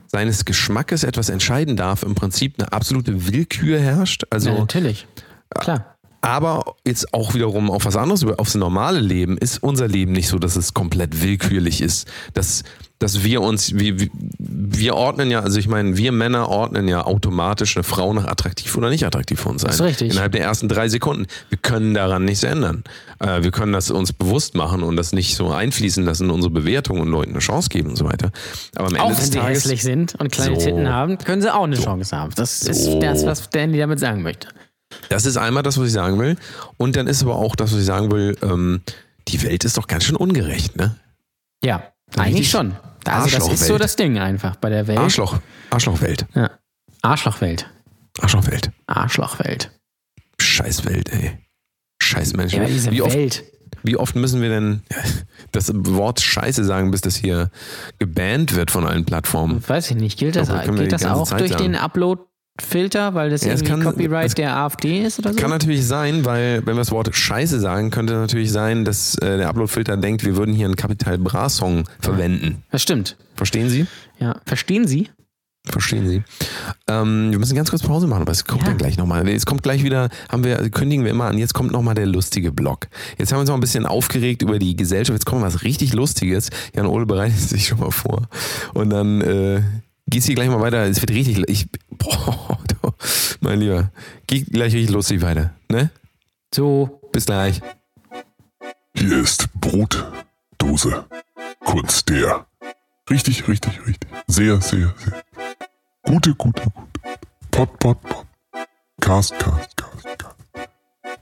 seines Geschmackes etwas entscheiden darf, im Prinzip eine absolute Willkür herrscht? Also Ja, natürlich. Klar. aber jetzt auch wiederum auf was anderes, über- aufs normale Leben, ist unser Leben nicht so, dass es komplett willkürlich ist. Dass, dass wir uns, wir, wir- ordnen ja, also ich meine, wir Männer ordnen ja automatisch eine Frau nach attraktiv oder nicht attraktiv für uns ein. Das ist richtig. Innerhalb der ersten drei Sekunden. Wir können daran nichts ändern. Äh, wir können das uns bewusst machen und das nicht so einfließen lassen in unsere Bewertung und Leuten eine Chance geben und so weiter. Aber am Ende Auch des wenn sie Tages, hässlich sind und kleine So. Titten haben, können sie auch eine Chance haben. Das ist So. das, was Danny damit sagen möchte. Das ist einmal das, was ich sagen will. Und dann ist aber auch das, was ich sagen will, ähm, die Welt ist doch ganz schön ungerecht, ne? Ja, eigentlich schon. Also das ist so das Ding einfach bei der Welt. Arschloch. Arschlochwelt. Ja. Arschlochwelt. Arschlochwelt. Arschlochwelt. Scheißwelt, ey. Scheiß Menschen. Ja, diese wie, oft, Welt. wie oft müssen wir denn das Wort Scheiße sagen, bis das hier gebannt wird von allen Plattformen? Weiß ich nicht. Gilt das, wir gilt das auch durch sagen. den Upload-Filter, weil das Ja, irgendwie kann- Copyright der AfD ist oder so? Kann natürlich sein, weil wenn wir das Wort Scheiße sagen, könnte natürlich sein, dass äh, der Uploadfilter denkt, wir würden hier einen Capital Bra Song verwenden. Das stimmt. Verstehen Sie? Ja. Verstehen Sie? Verstehen Sie. Ähm, wir müssen ganz kurz Pause machen, aber es kommt Ja. dann gleich nochmal. Es kommt gleich wieder, haben wir, kündigen wir immer an, jetzt kommt nochmal der lustige Block. Jetzt haben wir uns noch ein bisschen aufgeregt über die Gesellschaft, jetzt kommt was richtig Lustiges. Jan Ole bereitet sich schon mal vor. Und dann äh, geht's hier gleich mal weiter. Es wird richtig, ich, boah, du, mein Lieber, geht gleich richtig lustig weiter. Ne? So. Bis gleich. Hier ist Brotdose. Kunst der. Richtig, richtig, richtig. Sehr, sehr, sehr. Gute, gute, gute. Pot, pot, pot. Cast, cast, cast, cast.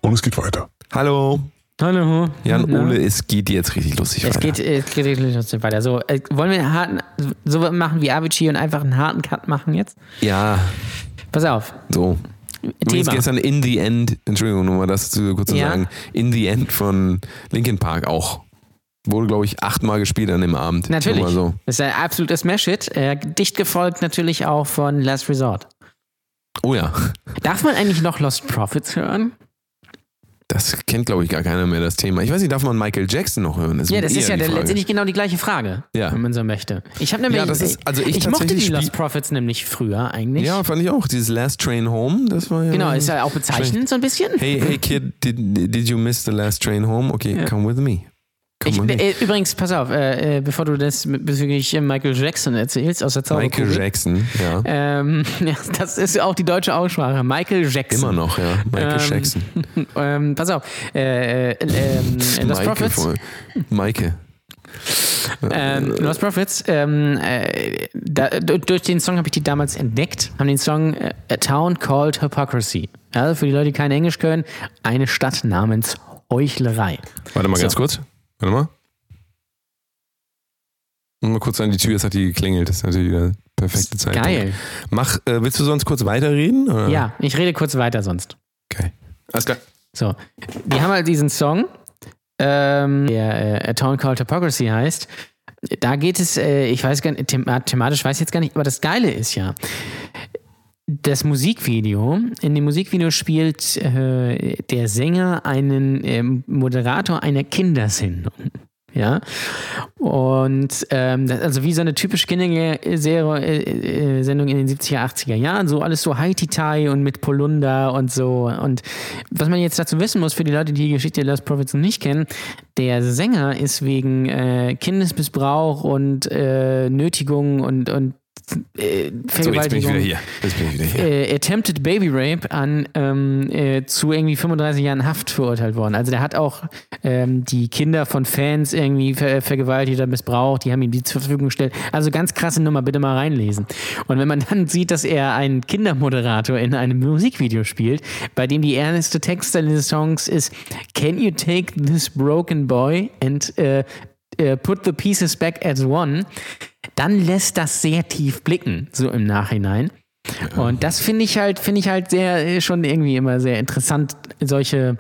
Und es geht weiter. Hallo. Hallo. Jan Na? Ole, es geht jetzt richtig lustig Es weiter. geht, äh, es geht richtig trotzdem weiter. So, äh, wollen wir einen harten, so machen wie Avicii und einfach einen harten Cut machen jetzt? Ja, Pass auf. so. Übrigens Thema. gestern In the End, Entschuldigung, nur mal das zu, kurz zu Ja. sagen, In the End von Linkin Park auch. Wurde, glaube ich, achtmal gespielt an dem Abend. Natürlich. So. Das ist ein absolutes Smash-Hit. Äh, dicht gefolgt natürlich auch von Last Resort. Oh ja, Darf man eigentlich noch Lost Prophets hören? Das kennt, glaube ich, gar keiner mehr, das Thema. Ich weiß nicht, darf man Michael Jackson noch hören? Ja, das ist ja letztendlich genau die gleiche Frage, Ja. wenn man so möchte. Ich habe nämlich, Ja, das ist- also ich ich mochte die Lost Prophets nämlich früher eigentlich. Ja, fand ich auch. Dieses Last Train Home, das war ja. Genau, ist ja auch bezeichnend so ein bisschen. Hey, hey Kid, did, did you miss the last train home? Okay, come with me. Ich, äh, übrigens, pass auf, äh, äh, bevor du das bezüglich äh, Michael Jackson erzählst aus der Michael Zauberkugel. Jackson, ja. Ähm, ja, das ist auch die deutsche Aussprache. Michael Jackson. Immer noch, ja. Michael Ähm, Jackson. Ähm, pass auf. Äh, äh, ähm, Lost Prophets. voll. Maike. Ähm, Lost Prophets, ähm, äh, da, durch den Song habe ich die damals entdeckt, haben den Song äh, A Town Called Hypocrisy. Also für die Leute, die kein Englisch können, eine Stadt namens Heuchlerei. Warte mal So. ganz kurz. Warte mal. Mal kurz an die Tür, es hat die geklingelt. Das ist natürlich wieder perfekte Zeit. Geil. Mach, äh, willst du sonst kurz weiterreden? Oder? Ja, ich rede kurz weiter sonst. Okay. Alles klar. So, die haben halt diesen Song, ähm, der äh, A Town Called Hypocrisy heißt. Da geht es, äh, ich weiß gar nicht, thema thematisch weiß ich jetzt gar nicht, aber das Geile ist ja, das Musikvideo, in dem Musikvideo spielt äh, der Sänger einen ähm, Moderator einer Kindersendung. Ja. Und ähm, also wie so eine typische Kinderserie, äh, äh, in den 70er, 80er Jahren, so alles so Haiti-Tai und mit Polunder und so. Und was man jetzt dazu wissen muss, für die Leute, die die Geschichte der Lost Prophets noch nicht kennen, der Sänger ist wegen äh, Kindesmissbrauch und äh, Nötigung und, und äh, So, jetzt bin ich Vergewaltigung wieder hier. Jetzt bin ich wieder hier. äh, Attempted Baby Rape an ähm, äh, zu irgendwie 35 Jahren Haft verurteilt worden. Also der hat auch ähm, die Kinder von Fans irgendwie ver vergewaltigt oder missbraucht, die haben ihm die zur Verfügung gestellt. Also ganz krasse Nummer, bitte mal reinlesen. Und wenn man dann sieht, dass er einen Kindermoderator in einem Musikvideo spielt, bei dem die ernste Textzeile des Songs ist Can you take this broken boy and äh, äh, put the pieces back as one, dann lässt das sehr tief blicken, so im Nachhinein. Und das finde ich halt, finde ich halt sehr, äh, schon irgendwie immer sehr interessant, solche,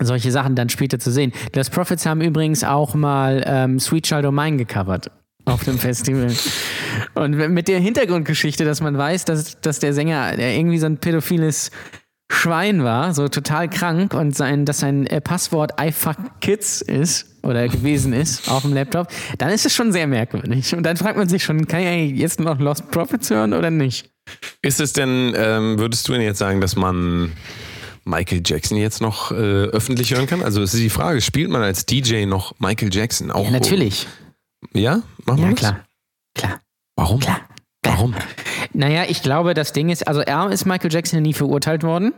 solche Sachen dann später zu sehen. Das Prophets haben übrigens auch mal ähm, Sweet Child O' Mine gecovert auf dem Festival. Und mit der Hintergrundgeschichte, dass man weiß, dass, dass der Sänger irgendwie so ein pädophiles Schwein war, so total krank und sein, dass sein äh, Passwort I fuck kids ist oder gewesen ist auf dem Laptop, dann ist es schon sehr merkwürdig. Und dann fragt man sich schon, kann ich eigentlich jetzt noch Lost Prophets hören oder nicht? Ist es denn, ähm, würdest du denn jetzt sagen, dass man Michael Jackson jetzt noch äh, öffentlich hören kann? Also es ist die Frage, spielt man als DJ noch Michael Jackson? Auch Ja, natürlich. Ja? Machen wir Ja, das? klar. Klar. Warum? Klar. Warum? Naja, ich glaube, das Ding ist, also R ist Michael Jackson nie verurteilt worden.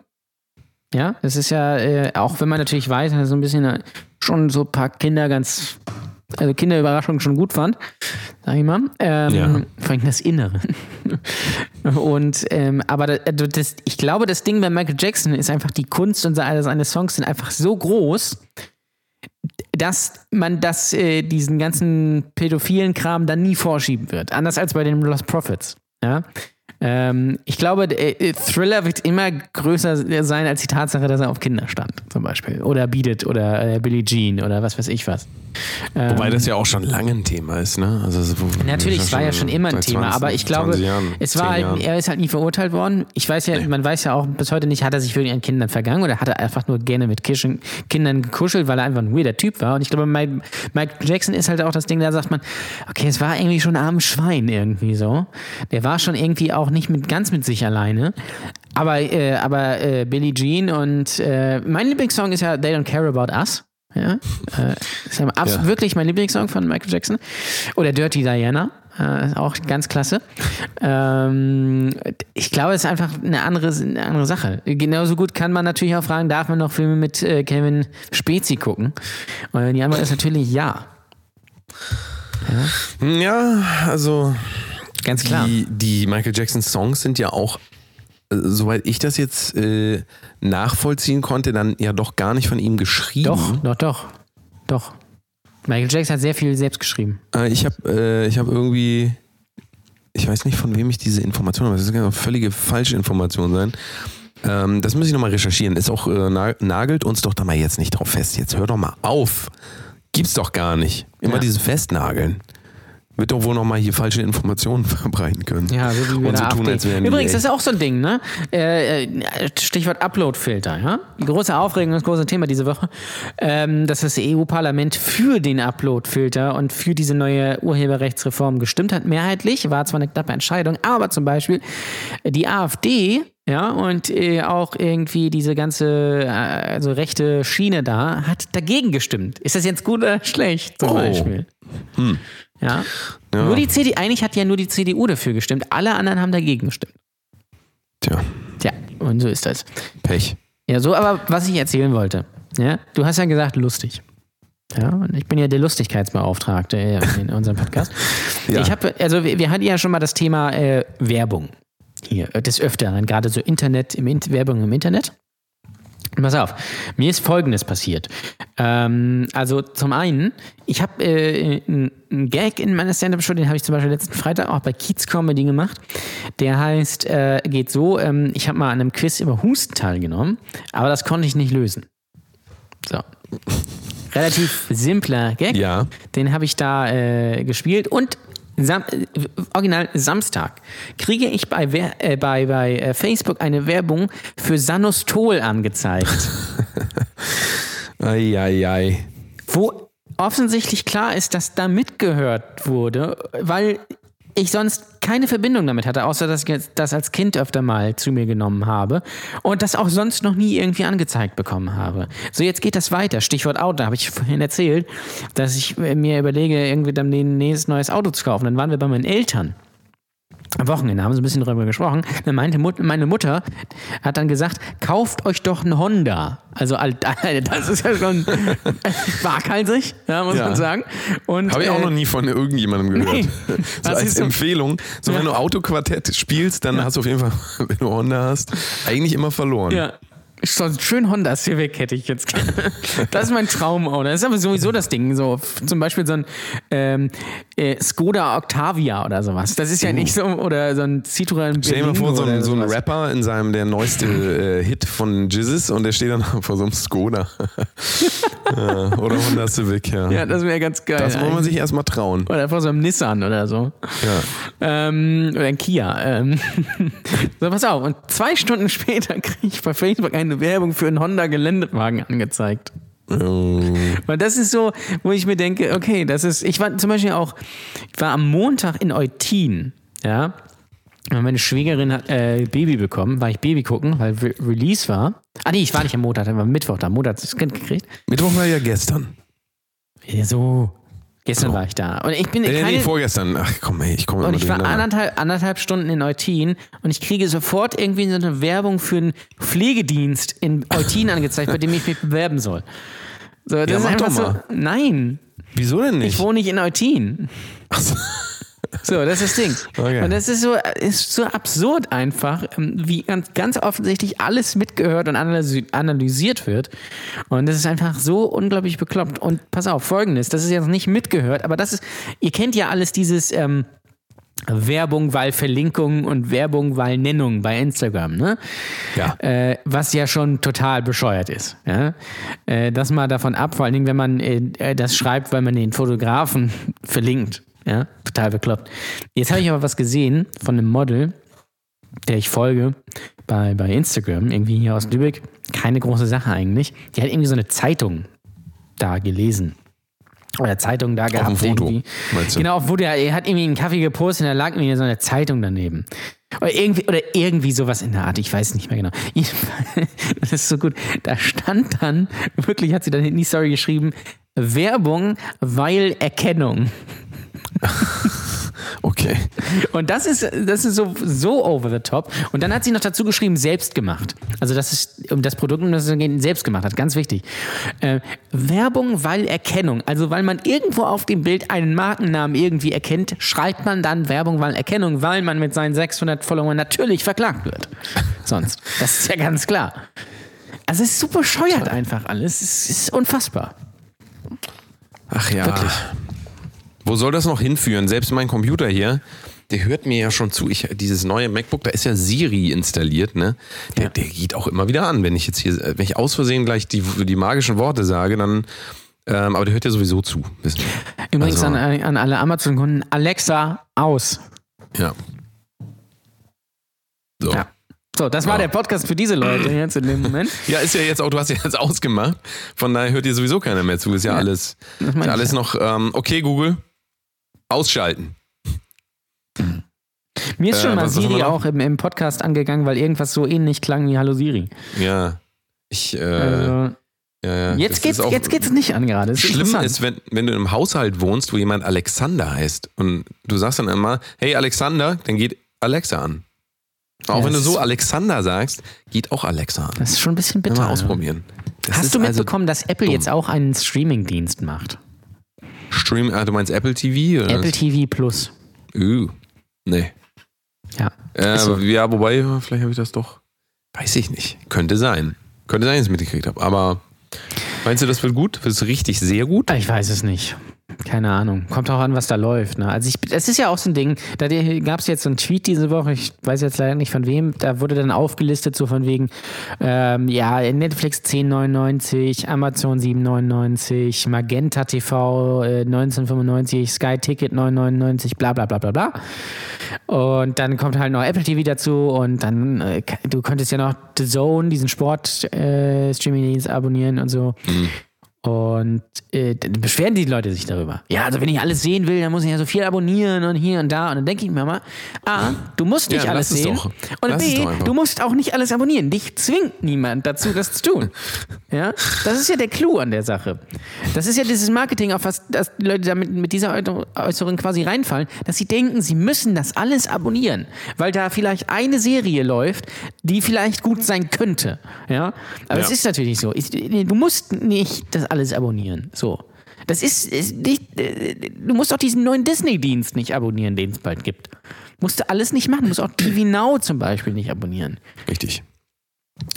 Ja, das ist ja, äh, auch wenn man natürlich weiß, dass er so ein bisschen äh, schon so ein paar Kinder ganz, also Kinderüberraschungen schon gut fand, sag ich mal. Ähm, Ja. Vor allem das Innere. Und, ähm, aber das, also das, ich glaube, das Ding bei Michael Jackson ist einfach, die Kunst und seine Songs sind einfach so groß, dass man das, äh, diesen ganzen pädophilen Kram dann nie vorschieben wird. Anders als bei den Lost Prophets. Ja? Ähm, ich glaube, äh, Thriller wird immer größer sein als die Tatsache, dass er auf Kinder stand, zum Beispiel. Oder Beat It oder äh, Billie Jean oder was weiß ich was. Ähm, Wobei das ja auch schon lange ein Thema ist, ne? Also, es- Natürlich, es war ja schon immer ein Thema, 20, aber ich glaube, 20 Jahren, es war 10 halt, er ist halt nie verurteilt worden. Ich weiß ja, man weiß ja auch bis heute nicht, hat er sich wirklich an Kindern vergangen oder hat er einfach nur gerne mit Kischen, Kindern gekuschelt, weil er einfach ein weirder Typ war. Und ich glaube, Mike, Mike Jackson ist halt auch das Ding, da sagt man, okay, es war irgendwie schon ein armes Schwein irgendwie so. Der war schon irgendwie auch nicht mit, ganz mit sich alleine. Aber, äh, aber äh, Billie Jean und äh, mein Lieblingssong ist ja They Don't Care About Us. Ja, äh, ist ja, Ja. wirklich mein Lieblingssong von Michael Jackson. Oder Dirty Diana, äh, auch ganz klasse. Ähm, ich glaube, es ist einfach eine andere, eine andere Sache. Genauso gut kann man natürlich auch fragen, darf man noch Filme mit äh, Kevin Spezi gucken? Und die Antwort ist natürlich ja. Ja, also Ganz klar. Die, die Michael Jackson Songs sind ja auch, äh, soweit ich das jetzt äh, nachvollziehen konnte, dann ja doch gar nicht von ihm geschrieben. Doch, doch, doch. Doch. Michael Jackson hat sehr viel selbst geschrieben. Äh, ich habe äh, ich hab irgendwie weiß nicht, von wem ich diese Information habe. Das ist eine völlige falsche Information sein. Ähm, das muss ich nochmal recherchieren. Ist auch, äh, na- nagelt uns doch da mal jetzt nicht drauf fest. Jetzt hör doch mal auf. Gibt's doch gar nicht. Immer Ja. dieses Festnageln. Wird doch wohl nochmal hier falsche Informationen verbreiten können. Ja, so wie wir Und so tun, als wären Übrigens, das ist auch so ein Ding, ne? Äh, äh, Stichwort Uploadfilter, ja? Große Aufregung, das große Thema diese Woche, ähm, dass das EU-Parlament für den Uploadfilter und für diese neue Urheberrechtsreform gestimmt hat, mehrheitlich, war zwar eine knappe Entscheidung, aber zum Beispiel die AfD, ja, und äh, auch irgendwie diese ganze, äh, also rechte Schiene da, hat dagegen gestimmt. Ist das jetzt gut oder schlecht, zum Oh. Beispiel? Ja. Ja. Nur die CDU, eigentlich hat ja nur die CDU dafür gestimmt, alle anderen haben dagegen gestimmt. Tja, Tja, und so ist das. Pech. Ja, so aber, was ich erzählen wollte. Ja, du hast ja gesagt, lustig. Ja, und ich bin ja der Lustigkeitsbeauftragte in unserem Podcast. Ja. Ich habe, also wir, wir hatten ja schon mal das Thema äh, Werbung hier äh, des Öfteren, gerade so Internet, im In Werbung im Internet. Pass auf, mir ist Folgendes passiert. Ähm, also zum einen, ich habe äh, einen Gag in meiner Stand-Up-Show, den habe ich zum Beispiel letzten Freitag auch bei Kiez Comedy gemacht. Der heißt, äh, geht so, ähm, ich habe mal an einem Quiz über Husten teilgenommen, aber das konnte ich nicht lösen. So. Relativ simpler Gag. Ja. Den habe ich da äh, gespielt und Sam äh, original Samstag kriege ich bei, Wer äh, bei, bei äh, Facebook eine Werbung für Sanostol angezeigt, Eieiei. wo offensichtlich klar ist, dass da mitgehört wurde, weil ich sonst keine Verbindung damit hatte, außer dass ich das als Kind öfter mal zu mir genommen habe und das auch sonst noch nie irgendwie angezeigt bekommen habe. So, jetzt geht das weiter. Stichwort Auto, da habe ich vorhin erzählt, dass ich äh, mir überlege, irgendwie dann ein neues Auto zu kaufen. Dann waren wir bei meinen Eltern. Am Wochenende haben sie ein bisschen darüber gesprochen. Dann meinte Mut, meine Mutter, hat dann gesagt, kauft euch doch einen Honda. Also das ist ja schon waghalsig, ja, muss Ja. man sagen. Habe ich auch äh, noch nie von irgendjemandem gehört. Nee. So Das als so- Empfehlung. So, wenn du Autoquartett spielst, dann hast du auf jeden Fall, wenn du Honda hast, eigentlich immer verloren. Ja. So schön Honda Civic hätte ich jetzt gerne. Das ist mein Traumauto. Das ist aber sowieso das Ding. So, zum Beispiel so ein ähm, äh, Skoda Octavia oder sowas. Das ist ja nicht so, oder so ein Citroën. Stell dir mal vor, so ein, so ein. Rapper in seinem, der neueste äh, Hit von Jizzes und der steht dann vor so einem Skoda. ja, oder Honda Civic, ja. Ja, das wäre ganz geil. das muss man sich erstmal trauen. oder vor so einem Nissan oder so. Ja. Ähm, oder ein Kia. Ähm. so, pass auf. Und zwei Stunden später kriege ich bei Facebook eine Werbung für einen Honda Geländewagen angezeigt. Weil das ist so, wo ich mir denke, okay, das ist, ich war zum Beispiel auch, ich war am Montag in Eutin, ja. Und Meine Schwägerin hat äh, Baby bekommen, war ich Baby gucken, weil Re Release war. Ah nee, ich war nicht am Montag, das war Mittwoch da. Montag hat das Kind gekriegt. Mittwoch war ja gestern. Ja, so. Gestern war ich da. Und ich bin nee, keine, vorgestern. Ach komm, ey, ich komme und ich war anderthalb, anderthalb Stunden in Eutin und ich kriege sofort irgendwie so eine Werbung für einen Pflegedienst in Eutin angezeigt, bei dem ich mich bewerben soll. So, das Ja, ist mach einfach doch so. mal. Nein, Wieso denn ich nicht? wohne nicht in Eutin. So, das ist das Ding. Okay. Und das ist so, ist so absurd einfach, ähm, wie ganz, ganz offensichtlich alles mitgehört und analysi- analysiert wird. Und das ist einfach so unglaublich bekloppt. Und pass auf, folgendes, das ist jetzt nicht mitgehört, aber das ist, ihr kennt ja alles dieses, ähm, Werbung, weil Verlinkung und Werbung, weil Nennung bei Instagram, ne? Ja. Äh, was ja schon total bescheuert ist. Ja? Äh, das mal davon ab, vor allen Dingen, wenn man äh, das schreibt, weil man den Fotografen verlinkt. Ja? Total bekloppt. Jetzt habe ich aber was gesehen von einem Model, der ich folge bei, bei Instagram, irgendwie hier aus Lübeck. Keine große Sache eigentlich. Die hat irgendwie so eine Zeitung da gelesen. Oder Zeitung da gehabt. dem Foto, irgendwie. meinst du? Genau, auf Foto. Er hat irgendwie einen Kaffee gepostet und da lag irgendwie so eine Zeitung daneben. Oder irgendwie, oder irgendwie sowas in der Art, ich weiß nicht mehr genau. Das ist so gut. Da stand dann, wirklich hat sie dann in die Story geschrieben, Werbung, weil Erkennung. Okay. Und das ist, das ist so, so over the top. Und dann hat sie noch dazu geschrieben, selbst gemacht. Also das ist um das Produkt, um das es geht, selbst gemacht hat. Ganz wichtig. Äh, Werbung, weil Erkennung. Also weil man irgendwo auf dem Bild einen Markennamen irgendwie erkennt, schreibt man dann Werbung, weil Erkennung, weil man mit seinen 600 Followern natürlich verklagt wird. Sonst. Das ist ja ganz klar. Also es ist super bescheuert einfach alles. Es ist unfassbar. Ach ja. Wo soll das noch hinführen? Selbst mein Computer hier, der hört mir ja schon zu. Ich, dieses neue MacBook, da ist ja Siri installiert, ne? Der, der geht auch immer wieder an. Wenn ich jetzt hier, wenn ich aus Versehen gleich die, die magischen Worte sage, dann, ähm, aber der hört ja sowieso zu. Übrigens Also- an, an alle Amazon-Kunden, Alexa aus. Ja. So. Ja. So, das war Ja. der Podcast für diese Leute jetzt in dem Moment. Ja, ist ja jetzt auch, du hast ja jetzt ausgemacht. Von daher hört dir sowieso keiner mehr zu. Ist ja, alles, Das ist ja alles ja. noch, ähm, okay, Google, ausschalten. Mir ist schon Äh, mal Siri auch im, im Podcast angegangen, weil irgendwas so ähnlich klang wie Hallo Siri. Ja. Ich, äh, Also, ja, ja. jetzt, geht's, auch- jetzt geht's nicht an gerade. Schlimm ist, wenn, wenn du in einem Haushalt wohnst, wo jemand Alexander heißt und du sagst dann immer, hey Alexander, dann geht Alexa an. Auch Ja, wenn du so Alexander sagst, geht auch Alexa an. Das ist schon ein bisschen Mal bitter. ne? ausprobieren. Das Hast du also mitbekommen, dass Apple dumm. jetzt auch einen Streaming-Dienst macht? Stream, ah, du meinst Apple TV? Oder Apple TV Plus. was? Uh, nee. Ja. Äh, so. Ja, wobei, vielleicht habe ich das doch. Weiß ich nicht. Könnte sein. Könnte sein, dass ich es mitgekriegt habe. Aber meinst du, das wird gut? Wird es richtig sehr gut? Ich weiß es nicht. Keine Ahnung. Kommt auch an, was da läuft. Ne? Also ich, es ist ja auch so ein Ding, da gab es jetzt so einen Tweet diese Woche, ich weiß jetzt leider nicht von wem, da wurde dann aufgelistet, so von wegen, ähm, ja, Netflix 10,99, Amazon 7,99, Magenta TV äh, 1995, Sky Ticket 9,99, bla bla bla bla bla. Und dann kommt halt noch Apple TV dazu und dann, äh, du könntest ja noch The Zone, diesen Sport-Streaming-Dienst abonnieren und so. Und äh, dann beschweren die Leute sich darüber. Ja, also wenn ich alles sehen will, dann muss ich ja so viel abonnieren und hier und da. Und dann denke ich mir mal, A, du musst nicht Ja, alles sehen. doch. Und Lass B, du musst auch nicht alles abonnieren. Dich zwingt niemand dazu, das zu tun. Ja, das ist ja der Clou an der Sache. Das ist ja dieses Marketing, auf was dass die Leute damit mit dieser Äußerung quasi reinfallen, dass sie denken, sie müssen das alles abonnieren, weil da vielleicht eine Serie läuft, die vielleicht gut sein könnte. Ja, aber Ja. es ist natürlich so. Ich, du musst nicht das alles abonnieren. So. Das ist, ist nicht, äh, du musst auch diesen neuen Disney-Dienst nicht abonnieren, den es bald gibt. Musst du alles nicht machen. Du musst auch TV Now zum Beispiel nicht abonnieren. Richtig.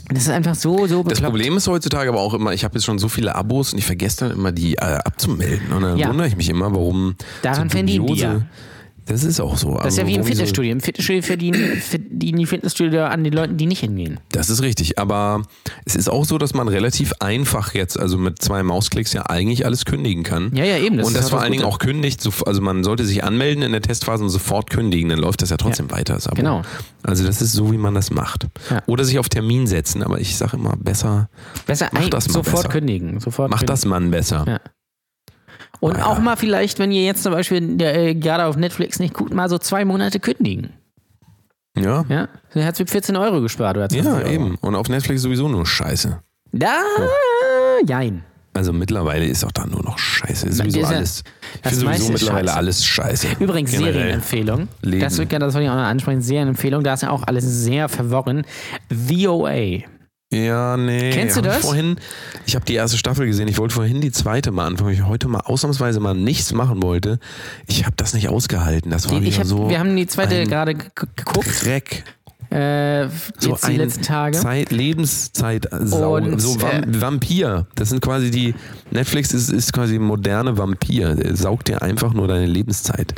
Das ist einfach so, so Das bekloppt. Problem ist heutzutage aber auch immer, ich habe jetzt schon so viele Abos und ich vergesse dann immer, die äh, abzumelden. Und dann Ja. wundere ich mich immer, warum. Daran verdienen die ja. Das ist auch so. Das ist ja wie im die Fitnessstudio. Im Fitnessstudio verdienen, verdienen die Fitnessstudio an den Leuten, die nicht hingehen. Das ist richtig, aber es ist auch so, dass man relativ einfach jetzt, also mit zwei Mausklicks ja eigentlich alles kündigen kann. Ja, ja, eben. Das und das vor das allen Dingen auch kündigt, so- also man sollte sich anmelden in der Testphase und sofort kündigen, dann läuft das ja trotzdem weiter. Das Abo. Genau. Also das ist so, wie man das macht. Ja. Oder sich auf Termin setzen, aber ich sage immer, besser, Besser Mach ein, das mal sofort besser. kündigen. Sofort macht kündigen. das man besser. Ja. Und Ah, auch ja. mal vielleicht, wenn ihr jetzt zum Beispiel äh, gerade auf Netflix nicht guckt, mal so zwei Monate kündigen. Ja, Ja? Dann hat 14 Euro gespart oder 20 ja, Euro. eben. Und auf Netflix sowieso nur Scheiße. Da, jein. Also mittlerweile ist auch da nur noch Scheiße. Ist Das sowieso ist ja- alles. Ich das finde sowieso mittlerweile Scheiße. alles Scheiße. Übrigens, Generell. Serienempfehlung. Leben. Das, wird- das wollte ich auch noch ansprechen. Serienempfehlung. Da ist ja auch alles sehr verworren. VOA. Ja, nee. Kennst du Hab ich das? Vorhin, ich habe die erste Staffel gesehen. Ich wollte vorhin die zweite mal anfangen, weil ich heute mal ausnahmsweise mal nichts machen wollte. Ich habe das nicht ausgehalten. Das war Die, ich wieder hab, so. wir haben die zweite gerade ge- geguckt. Dreck. Äh, So die ein letzten Tage. Zeit, Lebenszeit Sau. Und, so Vam äh, Vampir. Das sind quasi die. Netflix ist, ist quasi moderne Vampir. Der saugt dir einfach nur deine Lebenszeit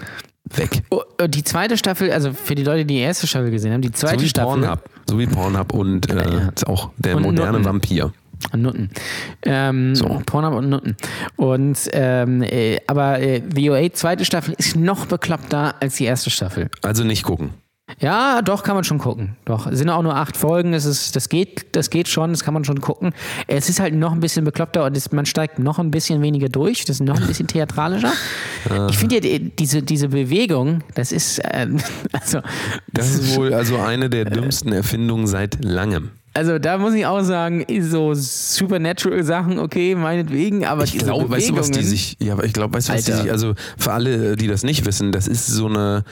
weg. Oh, äh, die zweite Staffel, also für die Leute, die die erste Staffel gesehen haben, die So zweite wie Staffel. Pornhub. So wie Pornhub und äh, Ja. ist auch der Und moderne Nutten. Vampir. Nutten. Ähm, So. Pornhub und Nutten. Und ähm, äh, aber äh, VOA zweite Staffel ist noch bekloppter als die erste Staffel. Also nicht gucken. Ja, doch, kann man schon gucken. Doch, es sind auch nur acht Folgen, das, ist, das, geht, das geht schon, das kann man schon gucken. Es ist halt noch ein bisschen bekloppter und es, man steigt noch ein bisschen weniger durch, das ist noch ein bisschen theatralischer. Ich finde ja die, diese, diese Bewegung, das ist, äh, also, Das ist wohl also eine der dümmsten Erfindungen seit langem. also da muss ich auch sagen, so Supernatural-Sachen, okay, meinetwegen, aber Ich glaube, weißt du, was die sich, ja, ich glaube, weißt du, was die Alter. sich, also für alle, die das nicht wissen, das ist so eine,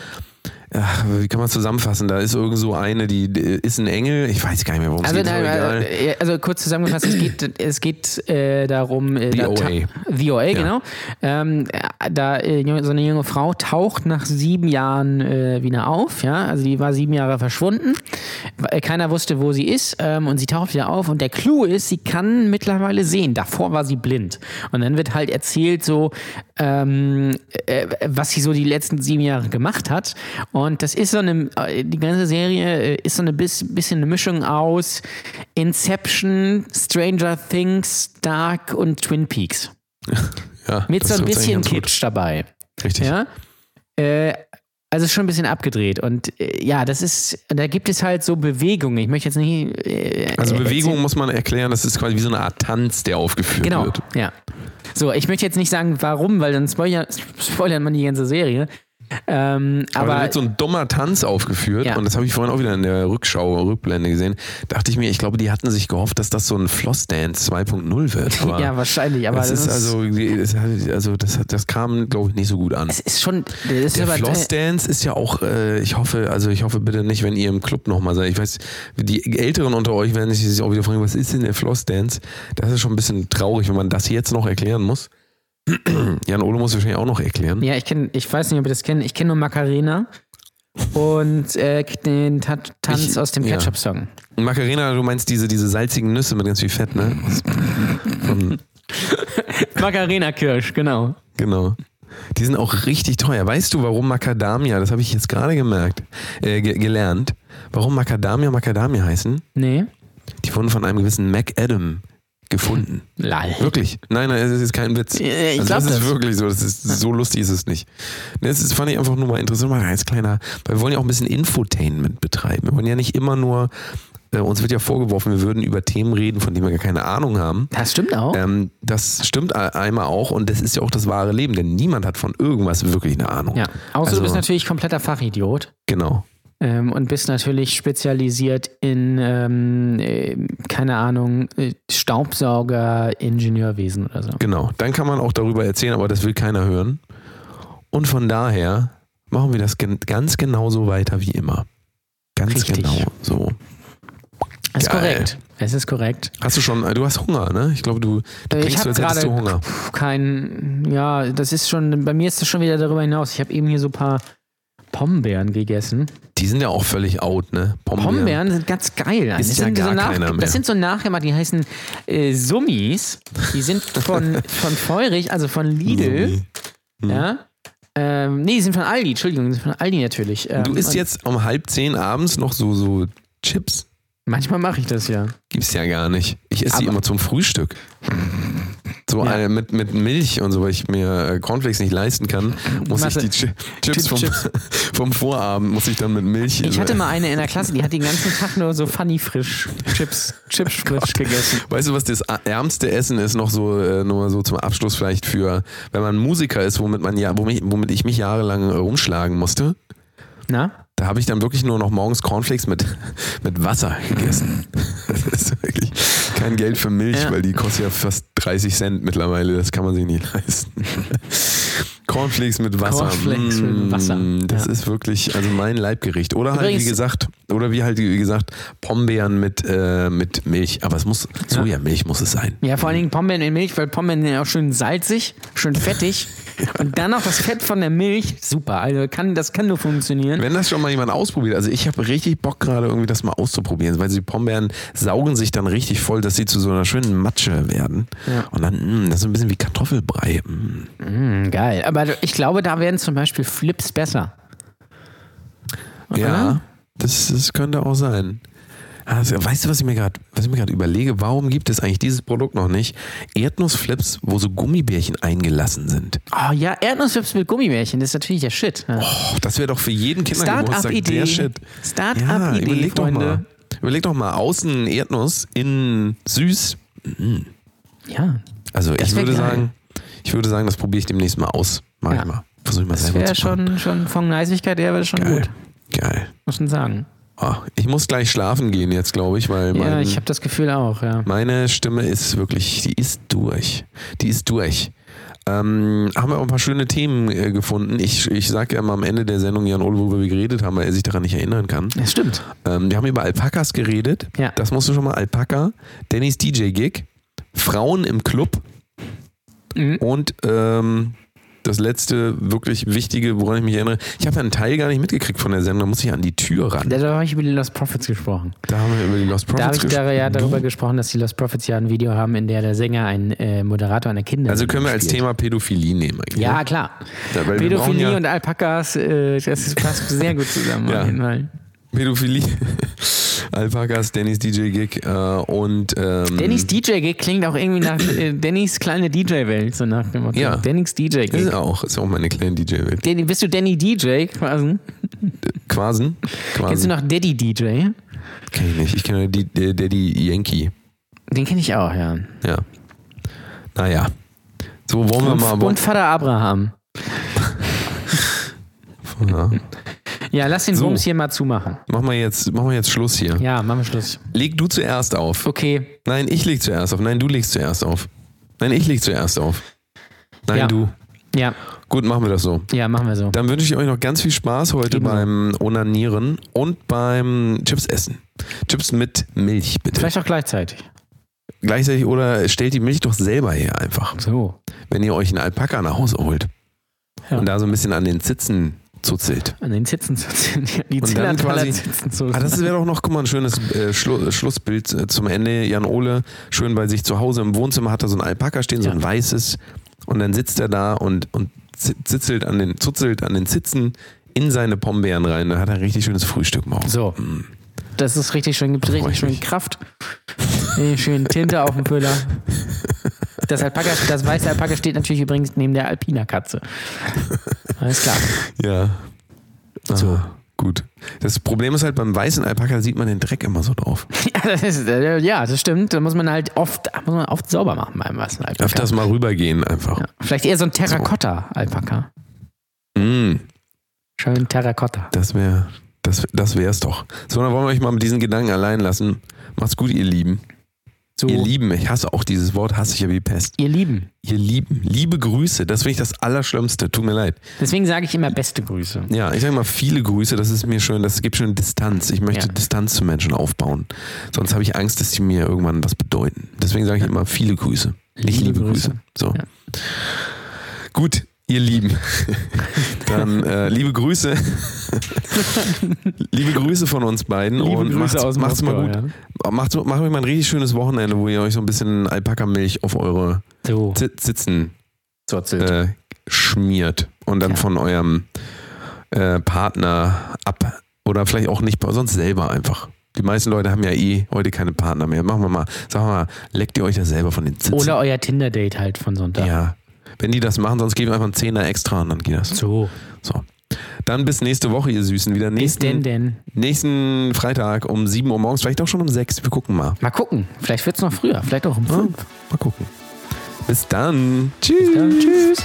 ja, wie kann man zusammenfassen? Da ist irgend so eine, die die ist ein Engel, ich weiß gar nicht mehr, worum Also, es geht, nein, egal. äh, also kurz zusammengefasst, es geht, es geht äh, darum. Äh, da VOA. ta- VOA, genau. Ähm, äh, da äh, so eine junge Frau taucht nach sieben Jahren äh, wieder auf. Ja, also die war sieben Jahre verschwunden, Äh, Keiner wusste, wo sie ist ähm, und sie taucht wieder auf. Und der Clou ist, sie kann mittlerweile sehen. Davor war sie blind. Und dann wird halt erzählt, so, ähm, äh, was sie so die letzten sieben Jahre gemacht hat. Und das ist so eine, äh, die ganze Serie äh, ist so eine bis, bisschen eine Mischung aus Inception, Stranger Things, Dark und Twin Peaks. Ja, Mit so ein bisschen. Kitsch dabei. Richtig. Ja. Äh, also schon ein bisschen abgedreht. Und äh, ja, das ist, da gibt es halt so Bewegungen. Ich möchte jetzt nicht. Äh, Also äh, Bewegung muss man erklären, das ist quasi wie so eine Art Tanz, der aufgeführt Genau, wird. ja. So, ich möchte jetzt nicht sagen, warum, weil dann spoiler, spoilert man die ganze Serie. Ähm, Aber, da aber wird so ein dummer Tanz aufgeführt Ja. und das habe ich vorhin auch wieder in der Rückschau, Rückblende gesehen. Dachte ich mir, ich glaube, die hatten sich gehofft, dass das so ein Flossdance 2.0 wird. Aber ja, wahrscheinlich. Aber das, das, ist also, das, also das, das kam, glaube ich, nicht so gut an. es ist schon. Das ist Der Flossdance ist ja auch, äh, ich hoffe, also ich hoffe bitte nicht, wenn ihr im Club nochmal seid. Ich weiß, die Älteren unter euch werden sich auch wieder fragen, was ist denn der Flossdance? Das ist schon ein bisschen traurig, wenn man das jetzt noch erklären muss. Jan Ole muss wahrscheinlich auch noch erklären. Ja, ich kenne, ich weiß nicht, ob ihr das kennt. Ich kenne nur Macarena und äh, den Ta Tanz Ich- aus dem ja. Ketchup-Song. Macarena, du meinst diese, diese salzigen Nüsse mit ganz viel Fett, ne? Macarena Kirsch, genau. genau. Die sind auch richtig teuer. Weißt du, warum Macadamia, das habe ich jetzt gerade gemerkt, äh, ge gelernt, warum Macadamia Macadamia heißen? Nee. Die wurden von einem gewissen Mac Adam gefunden. Lal. Wirklich? Nein, nein, es ist kein Witz. Ich also glaub das ist das. wirklich so. Das ist, so lustig ist es nicht. Das ist, fand ich einfach nur mal interessant, mal als kleiner, weil wir wollen ja auch ein bisschen Infotainment betreiben. Wir wollen ja nicht immer nur, äh, uns wird ja vorgeworfen, wir würden über Themen reden, von denen wir gar keine Ahnung haben. Das stimmt auch. Ähm, das stimmt einmal auch und das ist ja auch das wahre Leben, denn niemand hat von irgendwas wirklich eine Ahnung. ja. Außer also- du bist natürlich kompletter Fachidiot. Genau. Ähm, und bist natürlich spezialisiert in, ähm, äh, keine Ahnung, äh, Staubsauger, Ingenieurwesen oder so. Genau. Dann kann man auch darüber erzählen, aber das will keiner hören. Und von daher machen wir das gen ganz genauso weiter wie immer. Ganz Richtig. genau so. Das ist Geil. korrekt. Es ist korrekt. Hast du schon, du hast Hunger, ne? Ich glaube, du, du Äh, klingst ich habe als hättest du Hunger. kein, ja, das ist schon, bei mir ist das schon wieder darüber hinaus. Ich habe eben hier so ein paar Pombeeren gegessen. Die sind ja auch völlig out, ne? Pombeeren. Pombeeren sind ganz geil. Ist das, ja sind gar so keiner mehr. das sind so nachgemacht, die heißen äh, Summis. Die sind von, von Feurig, also von Lidl. Hm. Ja. Ähm, nee, die sind von Aldi, Entschuldigung, die sind von Aldi natürlich. Ähm, Du isst jetzt um halb zehn abends noch so, so Chips? Manchmal mache ich das ja. Gibt's ja gar nicht. Ich esse die immer zum Frühstück. So Ja. äh, mit, mit Milch und so, weil ich mir äh, Cornflakes nicht leisten kann, muss Warte. ich die Chi Chips, vom, Chips. vom Vorabend muss ich dann mit Milch. Ich hatte mal eine in der Klasse, die hat den ganzen Tag nur so funny frisch Chips, Chips frisch gegessen. Weißt du, was das ärmste Essen ist, noch so, äh, nur so zum Abschluss vielleicht für, wenn man Musiker ist, womit man ja, womit, womit ich mich jahrelang rumschlagen musste. Na? Da habe ich dann wirklich nur noch morgens Cornflakes mit, mit Wasser gegessen. Das ist wirklich kein Geld für Milch, Ja. weil die kostet ja fast 30 Cent mittlerweile. Das kann man sich nicht leisten. Cornflakes mit Wasser. Cornflakes mit Wasser. Mm, Das Ja. ist wirklich, also mein Leibgericht. Oder halt, Übrigens- wie gesagt, oder wie halt, wie gesagt, Pombeeren mit, äh, mit Milch. Aber es muss, Sojamilch muss es sein. Ja, vor allen Dingen Pombeeren in Milch, weil Pombeeren sind ja auch schön salzig, schön fettig. Und dann noch das Fett von der Milch. Super, also kann, das kann nur funktionieren. Wenn das schon mal jemand ausprobiert, also ich habe richtig Bock gerade irgendwie das mal auszuprobieren, weil die Pombeeren saugen sich dann richtig voll, dass sie zu so einer schönen Matsche werden. Ja. Und dann, mh, das ist ein bisschen wie Kartoffelbrei. mh. Mm, geil. Aber ich glaube, da werden zum Beispiel Flips besser. Ja, das, das könnte auch sein. Also, weißt du, was ich mir gerade, was ich mir gerade überlege? Warum gibt es eigentlich dieses Produkt noch nicht? Erdnussflips, wo so Gummibärchen eingelassen sind. Oh ja, Erdnussflips mit Gummibärchen, das ist natürlich der Shit. Ja. Oh, das wäre doch für jeden Kindergeburtstag Start-up-Idee. der Shit. Ja, Start-up-Idee, überleg doch Freunde. mal. Überleg doch mal, außen Erdnuss, innen süß. Ja, Also Das ich würde geil. sagen, ich würde sagen, das probiere ich demnächst mal aus. Mach Ja. ich mal. Versuche ich mal das selber wäre zu machen. schon, schon von Neisigkeit her wäre das schon Geil. gut, Geil. muss man sagen. Ah, ich muss gleich schlafen gehen jetzt, glaube ich, weil Ja, mein, ich habe das Gefühl auch, ja. meine Stimme ist wirklich, die ist durch. Die ist durch. Ähm, haben wir auch ein paar schöne Themen äh, gefunden. Ich, ich sage ja mal am Ende der Sendung Jan Ole, worüber wir geredet haben, weil er sich daran nicht erinnern kann. Das stimmt. Ähm, wir haben über Alpakas geredet. Ja. Das musst du schon mal. Alpaka, Dannys DJ-Gig, Frauen im Club Mhm. und ähm, das letzte wirklich Wichtige, woran ich mich erinnere. Ich habe ja einen Teil gar nicht mitgekriegt von der Sendung, da muss ich an die Tür ran. Da habe ich über die Lost Prophets gesprochen. Da haben wir über die Lost Da habe ich ja gesprochen. darüber gesprochen, dass die Lost Prophets ja ein Video haben, in der der Sänger ein äh, Moderator einer Kinder. Also können wir als spielt. Thema Pädophilie nehmen. eigentlich, Ja, ne? klar. Ja, Pädophilie ja- und Alpakas, äh, das passt sehr gut zusammen. Ja. Pädophilie, Alpakas, Dannys DJ-Gig äh, und ähm, Dannys DJ-Gig klingt auch irgendwie nach äh, Dannys kleine DJ-Welt, so nach dem Motto. Ja. Dannys das ist DJ-Gig. auch, ist auch meine kleine DJ-Welt. Danny, bist du Danny DJ quasi? Quasen? Quasen. Kennst du noch Daddy DJ? Kenn ich nicht. Ich kenne Daddy Yankee. Den kenne ich auch, ja. Ja. Naja. So wollen wir Und, mal. und Vater Abraham. ja. Ja, lass den So. Bums hier mal zumachen. Machen wir jetzt, machen wir jetzt Schluss hier. Ja, machen wir Schluss. Leg du zuerst auf. Okay. Nein, ich leg zuerst auf. Nein, du legst zuerst auf. Nein, ich leg zuerst auf. Nein, Ja. du. Ja, Gut, machen wir das so. ja, machen wir so. Dann wünsche ich euch noch ganz viel Spaß heute Ebenso. beim Onanieren und beim Chips essen. Chips mit Milch, bitte. Vielleicht auch gleichzeitig. Gleichzeitig oder stellt die Milch doch selber her einfach. So. Wenn ihr euch einen Alpaka nach Hause holt Ja. und da so ein bisschen an den Zitzen zuzelt. An den Zitzen ziehen. Die Und dann quasi. Zitzen zu Ah, das wäre doch noch, guck mal, ein schönes äh, Schlu Schlussbild äh, zum Ende. Jan Ole, schön bei sich zu Hause im Wohnzimmer hat er so ein Alpaka stehen, so Ja. ein weißes. Und dann sitzt er da und, und zi- zitzelt an den, zuzelt an den Zitzen in seine Pombeeren rein. Dann hat er ein richtig schönes Frühstück morgen. So. Das ist richtig schön, gibt richtig ich schön. Kraft. Schön Tinte auf dem Füller. Das, Alpaka, das weiße Alpaka steht natürlich übrigens neben der Alpina-Katze. Alles klar. Ja. So. Ah, gut. Das Problem ist halt, beim weißen Alpaka sieht man den Dreck immer so drauf. Ja, das, ist, äh, ja, das stimmt. Da muss man halt oft, muss man oft sauber machen beim weißen Alpaka. Öfters mal rübergehen einfach. Ja. Vielleicht eher so ein Terrakotta-Alpaka. Mm, Schön Terrakotta. das wäre das, das wär's doch. So, dann wollen wir euch mal mit diesen Gedanken allein lassen. Macht's gut, ihr Lieben. So, Ihr Lieben, ich hasse auch dieses Wort, hasse ich ja wie Pest. ihr Lieben. Ihr Lieben, liebe Grüße, das finde ich das Allerschlimmste, tut mir leid. Deswegen sage ich immer beste Grüße. Ja, ich sage mal viele Grüße, das ist mir schön, das gibt schon Distanz. Ich möchte Ja. Distanz zu Menschen aufbauen. Sonst habe ich Angst, dass sie mir irgendwann was bedeuten. Deswegen sage ich immer viele Grüße, nicht Liebe liebe, Grüße. Grüße. So. Ja. Gut, ihr Lieben. Dann äh, liebe Grüße. liebe Grüße von uns beiden Liebe und Grüße macht's, macht's mal Moskau, gut. Macht, macht euch mal ein richtig schönes Wochenende, wo ihr euch so ein bisschen Alpaka-Milch auf eure So, Sitzen äh, schmiert und dann Ja. von eurem äh, Partner ab oder vielleicht auch nicht, sonst selber einfach. Die meisten Leute haben ja eh heute keine Partner mehr. Machen wir mal, sagen wir mal, leckt ihr euch ja selber von den Sitzen. Oder euer Tinder-Date halt von Sonntag. ja. Wenn die das machen, sonst geben wir einfach einen Zehner extra und dann geht das. So. So. Dann bis nächste Woche, ihr Süßen. Wieder Bis nächsten, denn denn? nächsten Freitag um 7 Uhr morgens, vielleicht auch schon um 6. Wir gucken mal. Mal gucken. Vielleicht wird es noch früher. Vielleicht auch um fünf. Mal gucken. Bis dann. Tschüss. Dann tschüss.